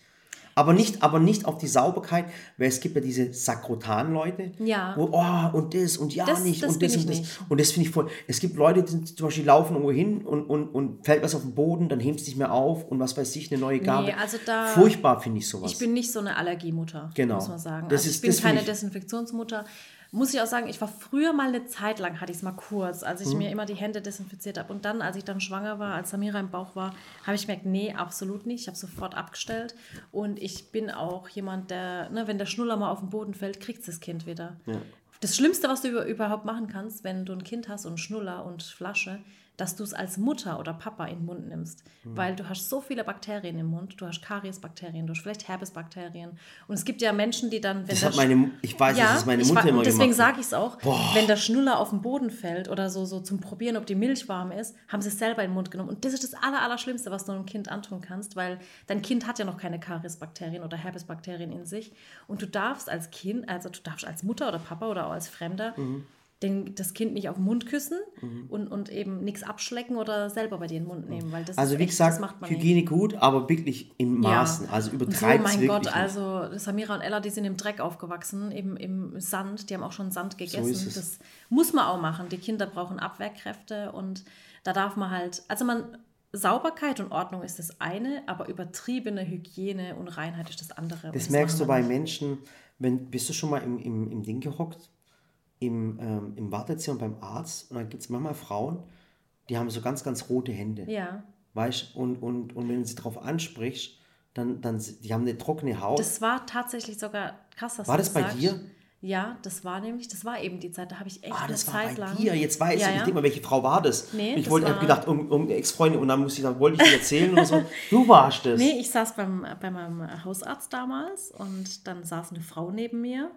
Aber nicht, aber nicht auf die Sauberkeit, weil es gibt ja diese Sakrotan-Leute.
Ja.
Wo, oh, und das und ja
Das-
nicht
das
und das und das.
nicht.
Und das finde ich voll. Es gibt Leute, die zum Beispiel laufen irgendwo hin und, und, und fällt was auf den Boden, dann hebt es nicht mehr auf und was weiß ich, eine neue Gabe.
also da-
Furchtbar finde ich sowas.
Ich bin nicht so eine Allergiemutter,
Genau.
muss man sagen.
Das
also
ist-
ich bin keine
ich-
Desinfektionsmutter. Muss ich auch sagen, ich war früher mal eine Zeit lang, hatte ich es mal kurz, als
Mhm.
ich mir immer die Hände desinfiziert habe. Und dann, als ich dann schwanger war, als Samira im Bauch war, habe ich gemerkt, nee, absolut nicht. Ich habe sofort abgestellt. Und ich bin auch jemand, der, ne, wenn der Schnuller mal auf den Boden fällt, kriegt das Kind wieder. Das Schlimmste, was du über, überhaupt machen kannst, wenn du ein Kind hast und Schnuller und Flasche, dass du es als Mutter oder Papa in den Mund nimmst.
Mhm.
Weil du hast so viele Bakterien im Mund. Du hast Kariesbakterien, du hast vielleicht Herpesbakterien. Und es gibt ja Menschen, die dann, wenn
das
der
meine, ich weiß, dass das meine
ich
Mutter
wa-
immer
deswegen sage ich es auch, wenn der Schnuller auf den Boden fällt oder so, so zum Probieren, ob die Milch warm ist, haben sie es selber in den Mund genommen. Und das ist das Aller, Allerschlimmste, was du einem Kind antun kannst, weil dein Kind hat ja noch keine Kariesbakterien oder Herpesbakterien in sich. Und du darfst als Kind, also du darfst als Mutter oder Papa oder auch als Fremder
Mhm.
Den, das Kind nicht auf den Mund küssen und, und eben nichts abschlecken oder selber bei dir in den Mund nehmen. Weil das
Also
ist
wie
echt,
gesagt,
man nicht.
Hygiene gut, aber wirklich in Maßen. Also
Und so,
übertreibt es
mein
wirklich
Gott,
nicht.
also Samira und Ella, die sind im Dreck aufgewachsen, im, im Sand, die haben auch schon Sand gegessen.
es.
Das muss man auch machen. Die Kinder brauchen Abwehrkräfte und da darf man halt, also man, Sauberkeit und Ordnung ist das eine, aber übertriebene Hygiene und Reinheit ist das andere.
Das merkst du bei
nicht.
Menschen, wenn, bist du schon mal im, im, im Ding gehockt, im, ähm, im Wartezimmer beim Arzt und dann gibt es manchmal Frauen, die haben so ganz, ganz rote Hände.
Ja,
Weißt und, und, und wenn du sie darauf ansprichst, dann, dann, die haben eine trockene Haut.
das war tatsächlich sogar krass, dass
War das bei
sagst.
dir?
Ja, das war nämlich, das war eben die Zeit, da habe ich echt
ah,
eine
das war
Zeit
bei
lang.
dir. Jetzt weiß
Ja,
ich.
Ja.
denke mal, welche Frau war das?
Nee,
ich
das
wollte,
war-
habe gedacht, um, um Ex-Freunde und dann muss ich, dann wollte ich dir erzählen oder so. Du warst das.
Nee, ich saß beim, bei meinem Hausarzt damals und dann saß eine Frau neben mir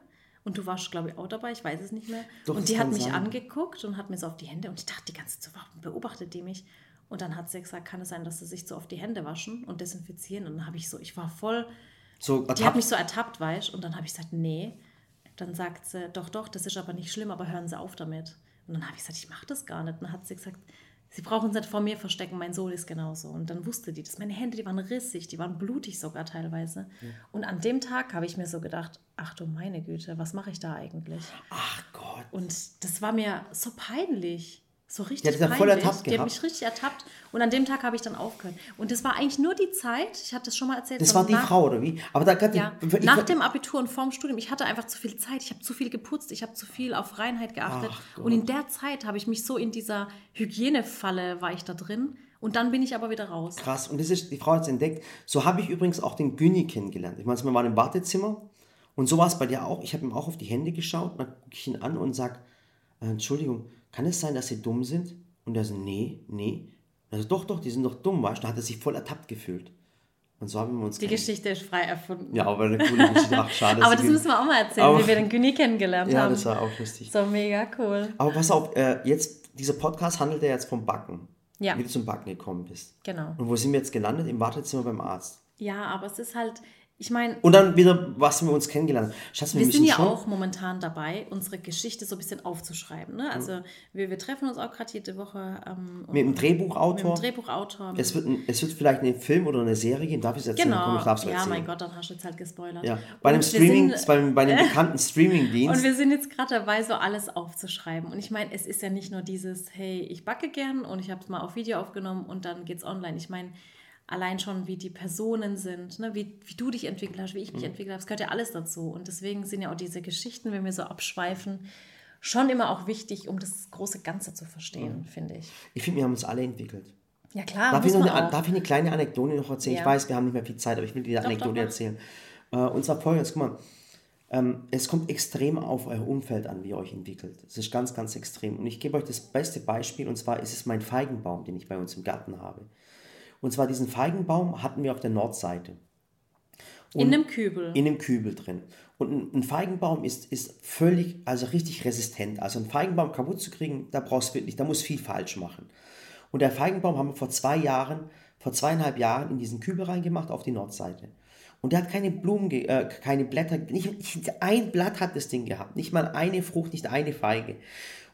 und du warst, glaube ich, auch dabei, ich weiß es nicht mehr.
Doch,
und die hat mich
sein.
angeguckt und hat mir so auf die Hände und ich dachte die ganze Zeit, warum beobachtet die mich? Und dann hat sie gesagt, kann es sein, dass sie sich so auf die Hände waschen und desinfizieren? Und dann habe ich so, ich war voll,
so
die hat mich so ertappt, weißt du? Und dann habe ich gesagt, nee. Dann sagt sie, doch, doch, das ist aber nicht schlimm, aber hören Sie auf damit. Und dann habe ich gesagt, ich mache das gar nicht. Und dann hat sie gesagt, Sie brauchen es nicht vor mir verstecken, mein Sohn ist genauso. Und dann wusste die das. Meine Hände, die waren rissig, die waren blutig sogar teilweise. Und an dem Tag habe ich mir so gedacht, ach du meine Güte, was mache ich da eigentlich?
Ach Gott.
Und das war mir so peinlich. So richtig
Die hat dann voll
peinlich.
ertappt
Die hat mich richtig ertappt. Und an dem Tag habe ich dann aufgehört. Und das war eigentlich nur die Zeit, ich hatte das schon mal erzählt.
Das war die
nach-
Frau, oder wie? Aber da gerade
ja,
ich,
nach dem Abitur und vorm Studium, ich hatte einfach zu viel Zeit, ich habe zu viel geputzt, ich habe zu viel auf Reinheit geachtet. Und in der Zeit habe ich mich so in dieser Hygienefalle, war ich da drin. Und dann bin ich aber wieder raus.
Krass. Und das ist, die Frau hat es entdeckt. So habe ich übrigens auch den Günni kennengelernt. Ich meine, wir waren im Wartezimmer und so war es bei dir auch. Ich habe ihm auch auf die Hände geschaut, dann gucke ich ihn an und sage, Entschuldigung, kann es sein, dass Sie dumm sind? Und er so, nee, nee. Also doch, doch, die sind doch dumm, weißt du? Dann hat er sich voll ertappt gefühlt. Und so haben wir uns
Die Geschichte ist frei erfunden.
Ja, aber eine coole Geschichte. Ach, schade.
aber das müssen wir auch mal erzählen,
Aber-
wie wir den Güni kennengelernt
Ja,
haben.
das war auch lustig.
so mega cool.
Aber pass auf, äh, jetzt, dieser Podcast handelt ja jetzt vom Backen.
Ja.
Wie du zum Backen gekommen bist.
Genau.
Und wo sind wir jetzt gelandet? Im Wartezimmer beim Arzt.
Ja, aber es ist halt, ich meine,
Und dann wieder, was wir uns kennengelernt haben. Schatz, wir,
Wir sind ja
schon,
auch momentan dabei, unsere Geschichte so ein bisschen aufzuschreiben. Ne? Also wir, wir treffen uns auch gerade jede Woche ähm,
Mit dem Drehbuchautor.
Mit dem Drehbuchautor.
Es wird, ein, es wird vielleicht einen Film oder eine Serie geben. Darf ich es erzählen?
genau.
Komm, ich darf's
ja,
erzählen.
mein Gott, dann hast du jetzt halt gespoilert.
Ja. Bei einem
Und
Streaming,
sind-
bei, bei einem bekannten
Und
Streamingdienst.
wir sind jetzt gerade dabei, so alles aufzuschreiben. Und ich meine, es ist ja nicht nur dieses, hey, ich backe gern und ich habe es mal auf Video aufgenommen und dann geht's online. Ich meine, allein schon, wie die Personen sind, ne? wie, wie du dich entwickelt hast, wie ich
Mhm.
mich entwickelt habe, es gehört ja alles dazu. Und deswegen sind ja auch diese Geschichten, wenn wir so abschweifen, schon immer auch wichtig, um das große Ganze zu
Mhm.
verstehen, finde ich.
ich finde, wir haben uns alle entwickelt.
Ja klar,
Darf ich, eine, darf ich eine kleine Anekdote noch erzählen? Ich
Ja.
weiß, wir haben nicht mehr viel Zeit, aber ich will dir eine Anekdote
doch,
erzählen. Äh, und zwar folgendes, guck mal. Ähm, es kommt extrem auf euer Umfeld an, wie ihr euch entwickelt. Es ist ganz, ganz extrem. Und ich gebe euch das beste Beispiel, und zwar ist es mein Feigenbaum, den ich bei uns im Garten habe. Und zwar diesen Feigenbaum hatten wir auf der Nordseite.
In einem Kübel.
in dem Kübel drin. Und ein, Feigenbaum ist, ist völlig, also richtig resistent. Also einen Feigenbaum kaputt zu kriegen, da brauchst du wirklich, da muss viel falsch machen. Und der Feigenbaum haben wir vor zwei Jahren, vor zweieinhalb Jahren in diesen Kübel reingemacht auf die Nordseite. Und der hat keine Blumen, äh, keine Blätter, nicht, nicht ein Blatt hat das Ding gehabt, nicht mal eine Frucht, nicht eine Feige.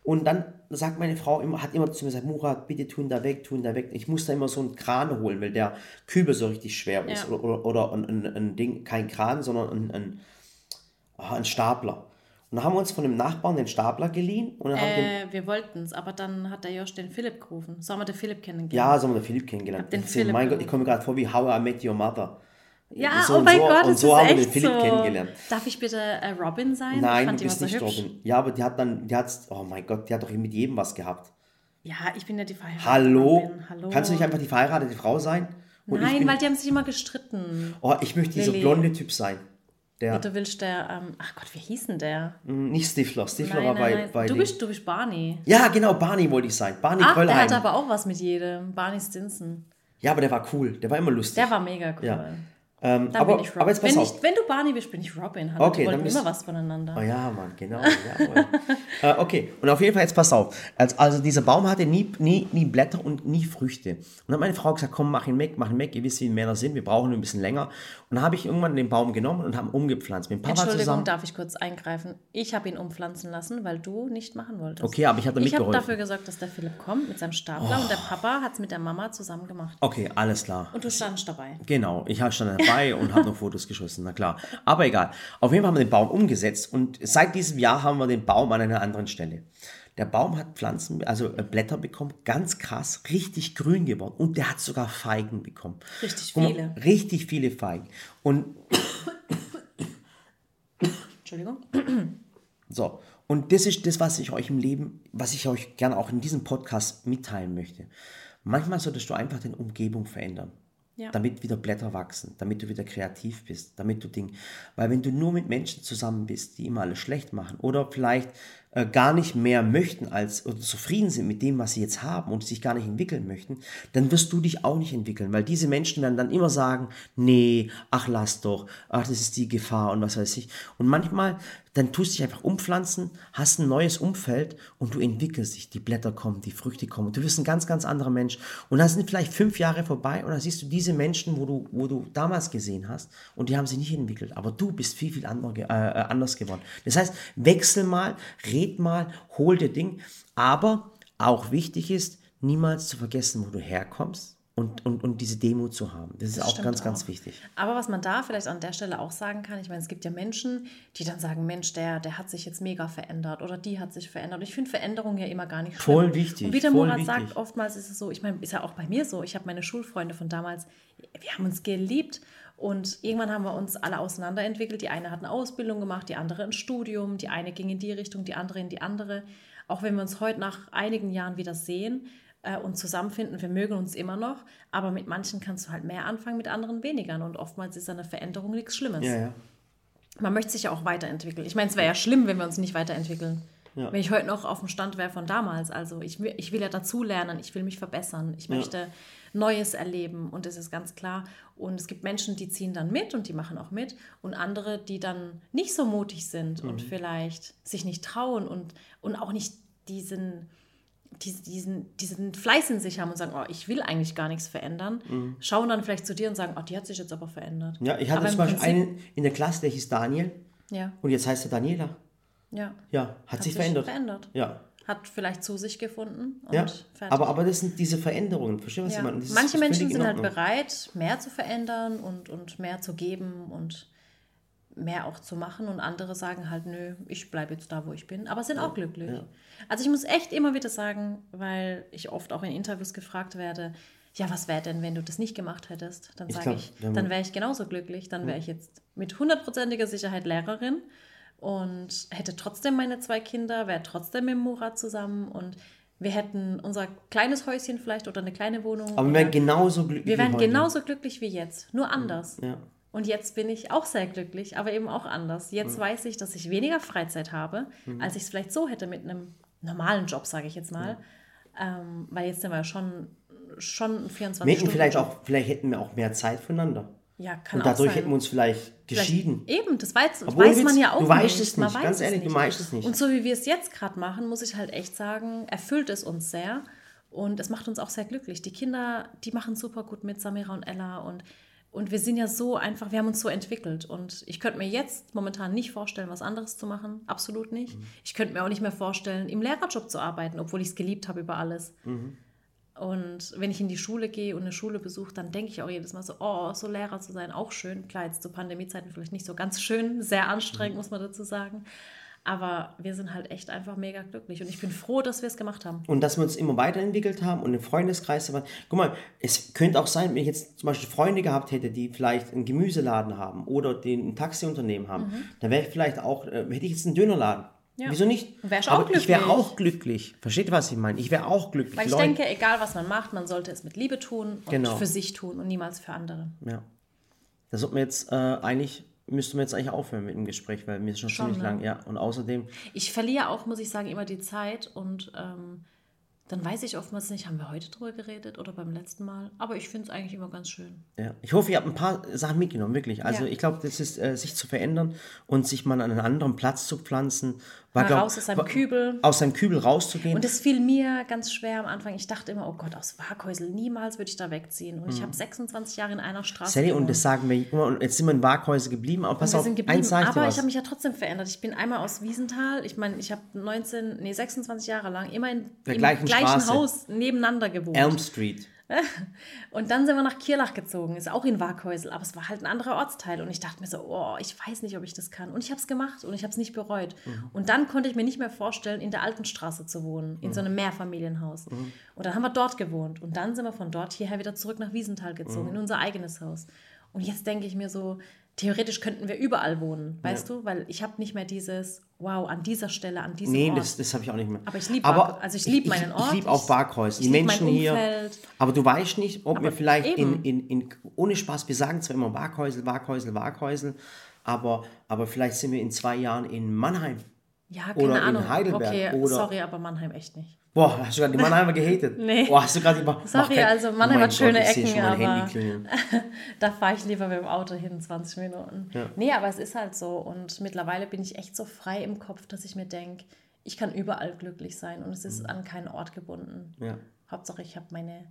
Und dann sagt meine Frau immer, hat immer zu mir gesagt, Murat, bitte tun da weg, tun da weg. Ich muss da immer so einen Kran holen, weil der Kübel so richtig schwer ist.
Ja.
Oder, oder, oder ein, ein, ein Ding, kein Kran, sondern ein, ein, ah, ein Stapler. Und dann haben wir uns von dem Nachbarn den Stapler geliehen und dann haben wir den,
Äh, wir wollten es, aber dann hat der Josh den Philipp gerufen. So haben wir den Philipp kennengelernt.
ja, so haben wir den Philipp kennengelernt.
den
Ich
Philipp
mein Gott, ich komme gerade vor wie How I Met Your Mother.
Ja,
So
oh mein
so-
Gott,
und so haben wir den Philipp
so.
kennengelernt.
Darf ich bitte äh, Robin sein?
Nein, du bist nicht
hübsch.
Robin. Ja, aber die hat dann, die hat, oh mein Gott, die hat doch mit jedem was gehabt.
Ja, ich bin ja die verheiratete
Hallo?
Hallo.
Kannst du nicht einfach die verheiratete Frau sein? Und
Nein,
bin,
weil die haben sich immer gestritten.
oh, ich möchte dieser
Lilly.
blonde Typ sein. Der,
Du willst der, ähm, ach Gott, wie hieß denn der?
Mm, nicht Stifler. Stifler
Nein,
war bei,
nein.
bei
Du bist, du bist Barney.
Ja, genau, Barney wollte ich sein. Barney
Ach, der
Kröllheim.
hatte aber auch was mit jedem. Barney Stinson.
Ja, aber der war cool. Der war immer lustig.
Der war mega cool.
Ja. Ähm,
Dann
aber,
bin ich Robin.
aber jetzt pass
wenn,
auf.
ich, wenn du Barney bist, bin ich Robin. Hallo,
Okay,
wir
dann bist-
immer was voneinander.
Oh ja, Mann, genau. jawohl. äh, okay, und auf jeden Fall jetzt pass auf. Also, also dieser Baum hatte nie, nie, nie Blätter und nie Früchte. Und dann hat meine Frau gesagt, komm, mach ihn weg, mach ihn weg. Ihr wisst, wie Männer sind, wir brauchen ihn ein bisschen länger. Und dann habe ich irgendwann den Baum genommen und haben umgepflanzt. Mit dem Papa
Entschuldigung,
zusammen.
darf ich kurz eingreifen? Ich habe ihn umpflanzen lassen, weil du nicht machen wolltest.
Okay, aber ich habe da
Ich habe
mitgeholfen.
dafür gesorgt, dass der Philipp kommt mit seinem Stapler und der Papa hat es mit der Mama zusammen gemacht.
Okay, alles klar.
Und du standst dabei.
Genau, ich habe stand dabei und habe noch Fotos geschossen, na klar. Aber egal. Auf jeden Fall haben wir den Baum umgesetzt und seit diesem Jahr haben wir den Baum an einer anderen Stelle. Der Baum hat Pflanzen, also äh, Blätter bekommen, ganz krass, richtig grün geworden und der hat sogar Feigen bekommen.
Richtig
Guck mal,
viele.
Richtig viele Feigen. Und
Entschuldigung.
so, und das ist das, was ich euch im Leben, was ich euch gerne auch in diesem Podcast mitteilen möchte. Manchmal solltest du einfach deine Umgebung verändern.
Ja.
Damit wieder Blätter wachsen, damit du wieder kreativ bist, damit du Dinge. Weil wenn du nur mit Menschen zusammen bist, die immer alles schlecht machen oder vielleicht äh, gar nicht mehr möchten als oder zufrieden sind mit dem, was sie jetzt haben und sich gar nicht entwickeln möchten, dann wirst du dich auch nicht entwickeln, weil diese Menschen werden dann immer sagen, nee, ach lass doch, ach das ist die Gefahr und was weiß ich. Und manchmal, dann tust du dich einfach umpflanzen, hast ein neues Umfeld und du entwickelst dich. Die Blätter kommen, die Früchte kommen. Du wirst ein ganz, ganz anderer Mensch. Und dann sind vielleicht fünf Jahre vorbei und dann siehst du diese Menschen, wo du, wo du damals gesehen hast und die haben sich nicht entwickelt. Aber du bist viel, viel andere, äh, äh, anders geworden. Das heißt, wechsel mal, red mal, hol dir Ding. Aber auch wichtig ist, niemals zu vergessen, wo du herkommst und, und, und diese Demut zu haben. Das ist auch ganz, ganz
auch.
wichtig.
Aber was man da vielleicht an der Stelle auch sagen kann, ich meine, es gibt ja Menschen, die dann sagen, Mensch, der, der hat sich jetzt mega verändert oder die hat sich verändert. Ich finde Veränderung ja immer gar nicht schlimm.
Voll wichtig,
Und wie der Murat sagt, oftmals ist es so, ich meine, ist ja auch bei mir so, ich habe meine Schulfreunde von damals, wir haben uns geliebt und irgendwann haben wir uns alle auseinanderentwickelt. Die eine hat eine Ausbildung gemacht, die andere ein Studium, die eine ging in die Richtung, die andere in die andere. Auch wenn wir uns heute nach einigen Jahren wieder sehen, äh, und zusammenfinden. Wir mögen uns immer noch, aber mit manchen kannst du halt mehr anfangen, mit anderen weniger. Und oftmals ist eine Veränderung nichts Schlimmes.
Ja, ja.
Man möchte sich ja auch weiterentwickeln. Ich meine, es wäre ja schlimm, wenn wir uns nicht weiterentwickeln.
Ja.
Wenn ich heute noch auf dem Stand wäre von damals. Also ich, will- ich will ja dazulernen, ich will mich verbessern, ich möchte Neues erleben und das ist ganz klar. Und es gibt Menschen, die ziehen dann mit und die machen auch mit und andere, die dann nicht so mutig sind und
Mhm.
vielleicht sich nicht trauen und, und auch nicht diesen, diesen, diesen, Fleiß in sich haben und sagen, oh, ich will eigentlich gar nichts verändern, schauen dann vielleicht zu dir und sagen, oh, die hat sich jetzt aber verändert.
Mhm. Ja, ich hatte
aber
zum Beispiel
Prinzip-
einen in der Klasse, der hieß Daniel
Ja,
und jetzt heißt er Daniela.
Ja.
Ja, hat, sich verändert. Ja.
Hat vielleicht zu sich gefunden und
Ja,
fertig.
aber, aber das sind diese Veränderungen. Verstehst du, was
ja.
ich meine?
Manche Menschen sind halt bereit, mehr zu verändern und, und mehr zu geben und mehr auch zu machen und andere sagen halt, nö, ich bleibe jetzt da, wo ich bin, aber sind auch glücklich. Also ich muss echt immer wieder sagen, weil ich oft auch in Interviews gefragt werde, ja, was wäre denn, wenn du das nicht gemacht hättest? Dann sage ich, dann wäre ich genauso glücklich, dann wäre ich jetzt mit hundertprozentiger Sicherheit Lehrerin und hätte trotzdem meine zwei Kinder, wäre trotzdem mit Murat zusammen und wir hätten unser kleines Häuschen vielleicht oder eine kleine Wohnung.
Aber wir wären genauso glücklich.
wir
wie
wären genauso glücklich wie jetzt, nur anders.
Ja.
Und jetzt bin ich auch sehr glücklich, aber eben auch anders.
Mhm.
Jetzt weiß ich, dass ich weniger Freizeit habe, als ich es vielleicht so hätte mit einem normalen Job, sage ich jetzt mal. Ähm, weil jetzt sind wir ja schon, schon 24
Wir hätten
Stunden.
vielleicht auch, vielleicht hätten wir auch mehr Zeit füreinander.
Ja, kann
Und dadurch hätten wir uns vielleicht
Vielleicht-
geschieden.
Eben, das weiß,
Obwohl,
weiß man ja auch
du weißt
nicht.
es
Man
nicht.
weiß
Ganz ehrlich, du weißt es nicht.
Und so wie wir es jetzt gerade machen, muss ich halt echt sagen, erfüllt es uns sehr. Und es macht uns auch sehr glücklich. Die Kinder, die machen super gut mit Samira und Ella. Und, Und wir sind ja so einfach, wir haben uns so entwickelt. Und ich könnte mir jetzt momentan nicht vorstellen, was anderes zu machen. Absolut nicht. Ich könnte mir auch nicht mehr vorstellen, im Lehrerjob zu arbeiten, obwohl ich es geliebt habe über alles. Und wenn ich in die Schule gehe und eine Schule besuche, dann denke ich auch jedes Mal so, oh, so Lehrer zu sein, auch schön. Klar, jetzt zu Pandemiezeiten vielleicht nicht so ganz schön, sehr anstrengend, muss man dazu sagen. Aber wir sind halt echt einfach mega glücklich. Und ich bin froh, dass wir es gemacht haben.
Und dass wir uns immer weiterentwickelt haben und im Freundeskreis waren. Guck mal, es könnte auch sein, wenn ich jetzt zum Beispiel Freunde gehabt hätte, die vielleicht einen Gemüseladen haben oder den ein Taxiunternehmen haben, dann wäre ich vielleicht auch, äh, hätte ich jetzt einen Dönerladen.
Ja.
Wieso nicht?
Wärst auch
ich wäre auch glücklich. Versteht was ich meine? Ich wäre auch glücklich.
Weil ich
Leute-
denke, egal was man macht, man sollte es mit Liebe tun und
Genau.
für sich tun und niemals für andere.
Ja. Da sollten wir jetzt äh, eigentlich, müssten wir jetzt eigentlich aufhören mit dem Gespräch, weil mir ist schon,
Schon,
ziemlich
ne?
lang. Ja, und außerdem,
Ich verliere auch, muss ich sagen, immer die Zeit und ähm, dann weiß ich oftmals nicht, haben wir heute drüber geredet oder beim letzten Mal. Aber ich finde es eigentlich immer ganz schön.
ja. Ich hoffe, ihr habt ein paar Sachen mitgenommen, wirklich. Also
Ja.
ich glaube, das ist, äh, sich zu verändern und sich mal an einen anderen Platz zu pflanzen. War,
Mal
glaub-
raus aus seinem Kübel.
Aus seinem Kübel rauszugehen.
Und es fiel mir ganz schwer am Anfang. Ich dachte immer, oh Gott, aus Waghäusel, niemals würde ich da wegziehen. Und ich habe 26 Jahre in einer Straße
Sally, und
gewohnt.
das sagen wir immer, und jetzt sind wir in Waghäusel geblieben, aber pass auf,
sind geblieben,
eins ich
aber ich habe mich ja trotzdem verändert. Ich bin einmal aus Wiesenthal, ich meine, ich habe 19, nee, 26 Jahre lang immer in, im
gleichen
gleichen. Haus nebeneinander gewohnt.
Elm Street.
Und dann sind wir nach Kirlach gezogen, ist auch in Waghäusel, aber es war halt ein anderer Ortsteil. Und ich dachte mir so, oh, ich weiß nicht, ob ich das kann. Und ich habe es gemacht und ich habe es nicht bereut.
Mhm.
Und dann konnte ich mir nicht mehr vorstellen, in der alten Straße zu wohnen, in so
Mhm.
einem Mehrfamilienhaus. Und dann haben wir dort gewohnt. Und dann sind wir von dort hierher wieder zurück nach Wiesenthal gezogen,
Mhm.
in unser eigenes Haus. Und jetzt denke ich mir so, theoretisch könnten wir überall wohnen, weißt du? Weil ich habe nicht mehr dieses, wow, an dieser Stelle, an diesem
Nee,
Ort.
das, das habe ich auch nicht mehr.
Aber ich lieb
Aber
Bark- also ich lieb meinen Ort,
Ich, liebe auch Barkhäuser. Die Menschen hier. Aber du weißt nicht, ob wir vielleicht in, in, in, ohne Spaß, wir sagen zwar immer Waghäusel, Waghäusel, Waghäusel, aber, aber vielleicht sind wir in zwei Jahren in Mannheim.
Ja, keine
oder in
Ahnung.
Heidelberg
okay,
oder-
sorry, aber Mannheim echt nicht.
Boah, hast du gerade die Mannheimer gehatet?
Nee.
Boah, hast du gerade über.
Sorry,
Ach,
also
oh
Mannheim
mein
hat schöne
Gott,
Ecken, aber-. Da fahre ich lieber mit dem Auto hin, 20 Minuten.
Ja.
Nee, aber es ist halt so. Und mittlerweile bin ich echt so frei im Kopf, dass ich mir denke, ich kann überall glücklich sein und es ist
Mhm.
an keinen Ort gebunden.
Ja,
Hauptsache, ich habe meine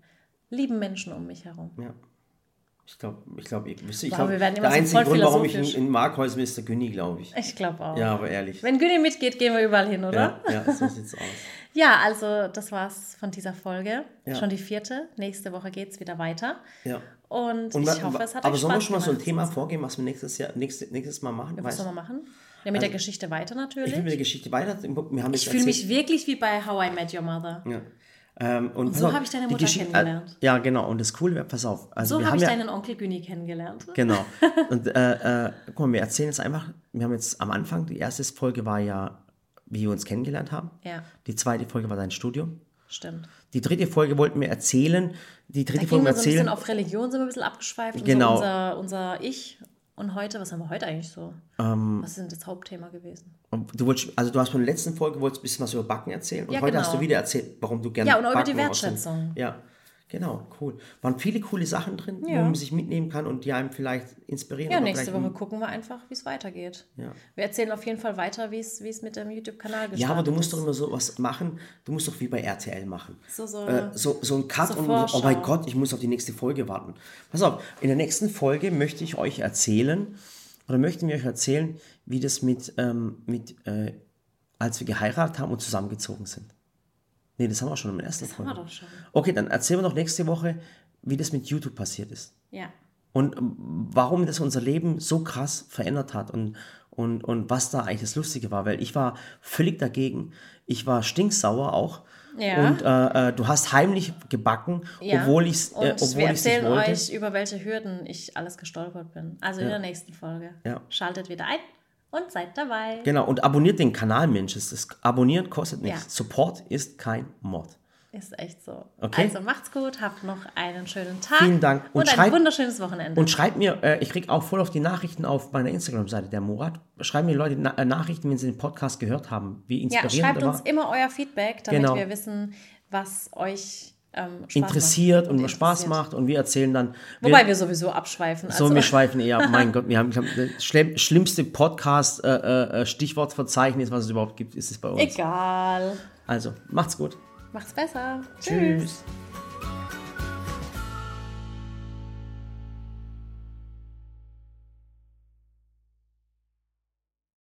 lieben Menschen um mich herum.
ja. Ich glaube, ich glaube, ich, ich glaub,
wir werden immer
der
so
einzige Grund, warum ich in, in bin, ist der Günni, glaube ich.
Ich glaube auch.
Ja, aber ehrlich.
Wenn Güni mitgeht, gehen wir überall hin, oder?
Ja, ja, so sieht's aus.
Ja, also das war's von dieser Folge.
Ja.
Schon die vierte. Nächste Woche geht's wieder weiter.
Ja.
Und,
Und
ich hoffe, es hat
aber sollen wir schon mal so ein. Thema vorgeben, was wir nächstes, Jahr, nächstes, nächstes Mal machen?
Was
Weißt
sollen wir machen? Ja, mit der Geschichte weiter natürlich.
Ich will mit der Geschichte weiter. Wir haben
Ich fühle mich wirklich wie bei How I Met Your Mother.
Ja. Ähm, und pass
so habe ich deine Mutter kennengelernt.
Äh, ja, genau. Und das Coole wäre, pass auf. Also
So habe ich
ja,
deinen Onkel Güni kennengelernt.
Genau. Und äh, äh, guck mal, wir erzählen jetzt einfach, wir haben jetzt am Anfang, die erste Folge war ja, wie wir uns kennengelernt haben.
Ja,
Die zweite Folge war dein Studium.
stimmt.
Die dritte Folge wollten wir erzählen. Die
Da
dritte
gingen
Folge
wir so ein bisschen
erzählen.
auf Religion, sind wir ein bisschen abgeschweift.
Genau.
Und so unser, unser Ich. Und heute, was haben wir heute eigentlich so?
Ähm,
was ist denn das Hauptthema gewesen?
Du wolltest, also du hast von der letzten Folge wolltest ein bisschen was über Backen erzählen und
Ja,
heute hast
genau.
du wieder erzählt, warum du gerne
Ja, und über die Wertschätzung.
Ja, genau, cool. Waren viele coole Sachen drin,
Ja.
wo man sich mitnehmen kann und die einem vielleicht inspirieren.
Ja, nächste Woche gucken wir einfach, wie es weitergeht.
Ja.
Wir erzählen auf jeden Fall weiter, wie es mit dem YouTube-Kanal gestartet
Ja, aber du musst
ist.
doch immer so was machen. Du musst doch wie bei RTL machen.
So, so-
äh, so, so ein Cut
so
und oh mein
Vorschau.
Gott, ich muss auf die nächste Folge warten. Pass auf, in der nächsten Folge möchte ich euch erzählen, oder möchten wir euch erzählen, wie das mit, ähm, mit äh, als wir geheiratet haben und zusammengezogen sind. Nee, das haben wir schon in der ersten
Das haben
Folge.
wir doch schon.
Okay, dann erzählen wir doch nächste Woche, wie das mit YouTube passiert ist.
Ja.
Und ähm, warum das unser Leben so krass verändert hat und, und, und was da eigentlich das Lustige war. Weil ich war völlig dagegen. Ich war stinksauer auch.
Ja.
Und äh, äh, du hast heimlich gebacken,
Ja.
obwohl ich es äh,
wir
obwohl nicht
erzählen
wollte.
euch, über welche Hürden ich alles gestolpert bin. Also in der nächsten Folge.
Ja.
Schaltet wieder ein und seid dabei.
Genau, und abonniert den Kanal, Mensch. Das Abonnieren kostet nichts.
Ja.
Support ist kein Mord.
Ist echt so.
Okay.
Also macht's gut, habt noch einen schönen Tag.
Vielen Dank. Und
Und, ein
schreibt-
wunderschönes Wochenende.
Und schreibt mir, äh, ich kriege auch voll auf die Nachrichten auf meiner Instagram-Seite, der Murat. Schreiben mir Leute na äh, Nachrichten, wenn sie den Podcast gehört haben, wie
ja,
inspirierend
schreibt
er
uns immer euer Feedback, damit
Genau.
wir wissen, was euch ähm,
interessiert und was Spaß
interessiert.
macht und wir erzählen dann. wir-
Wobei wir sowieso abschweifen.
So,
Also,
wir schweifen eher. Mein Gott, wir haben, das schlimm, schlimmste Podcast-Stichwortverzeichnis, was es überhaupt gibt, ist es bei uns.
egal.
Also, macht's gut.
Macht's besser.
Tschüss.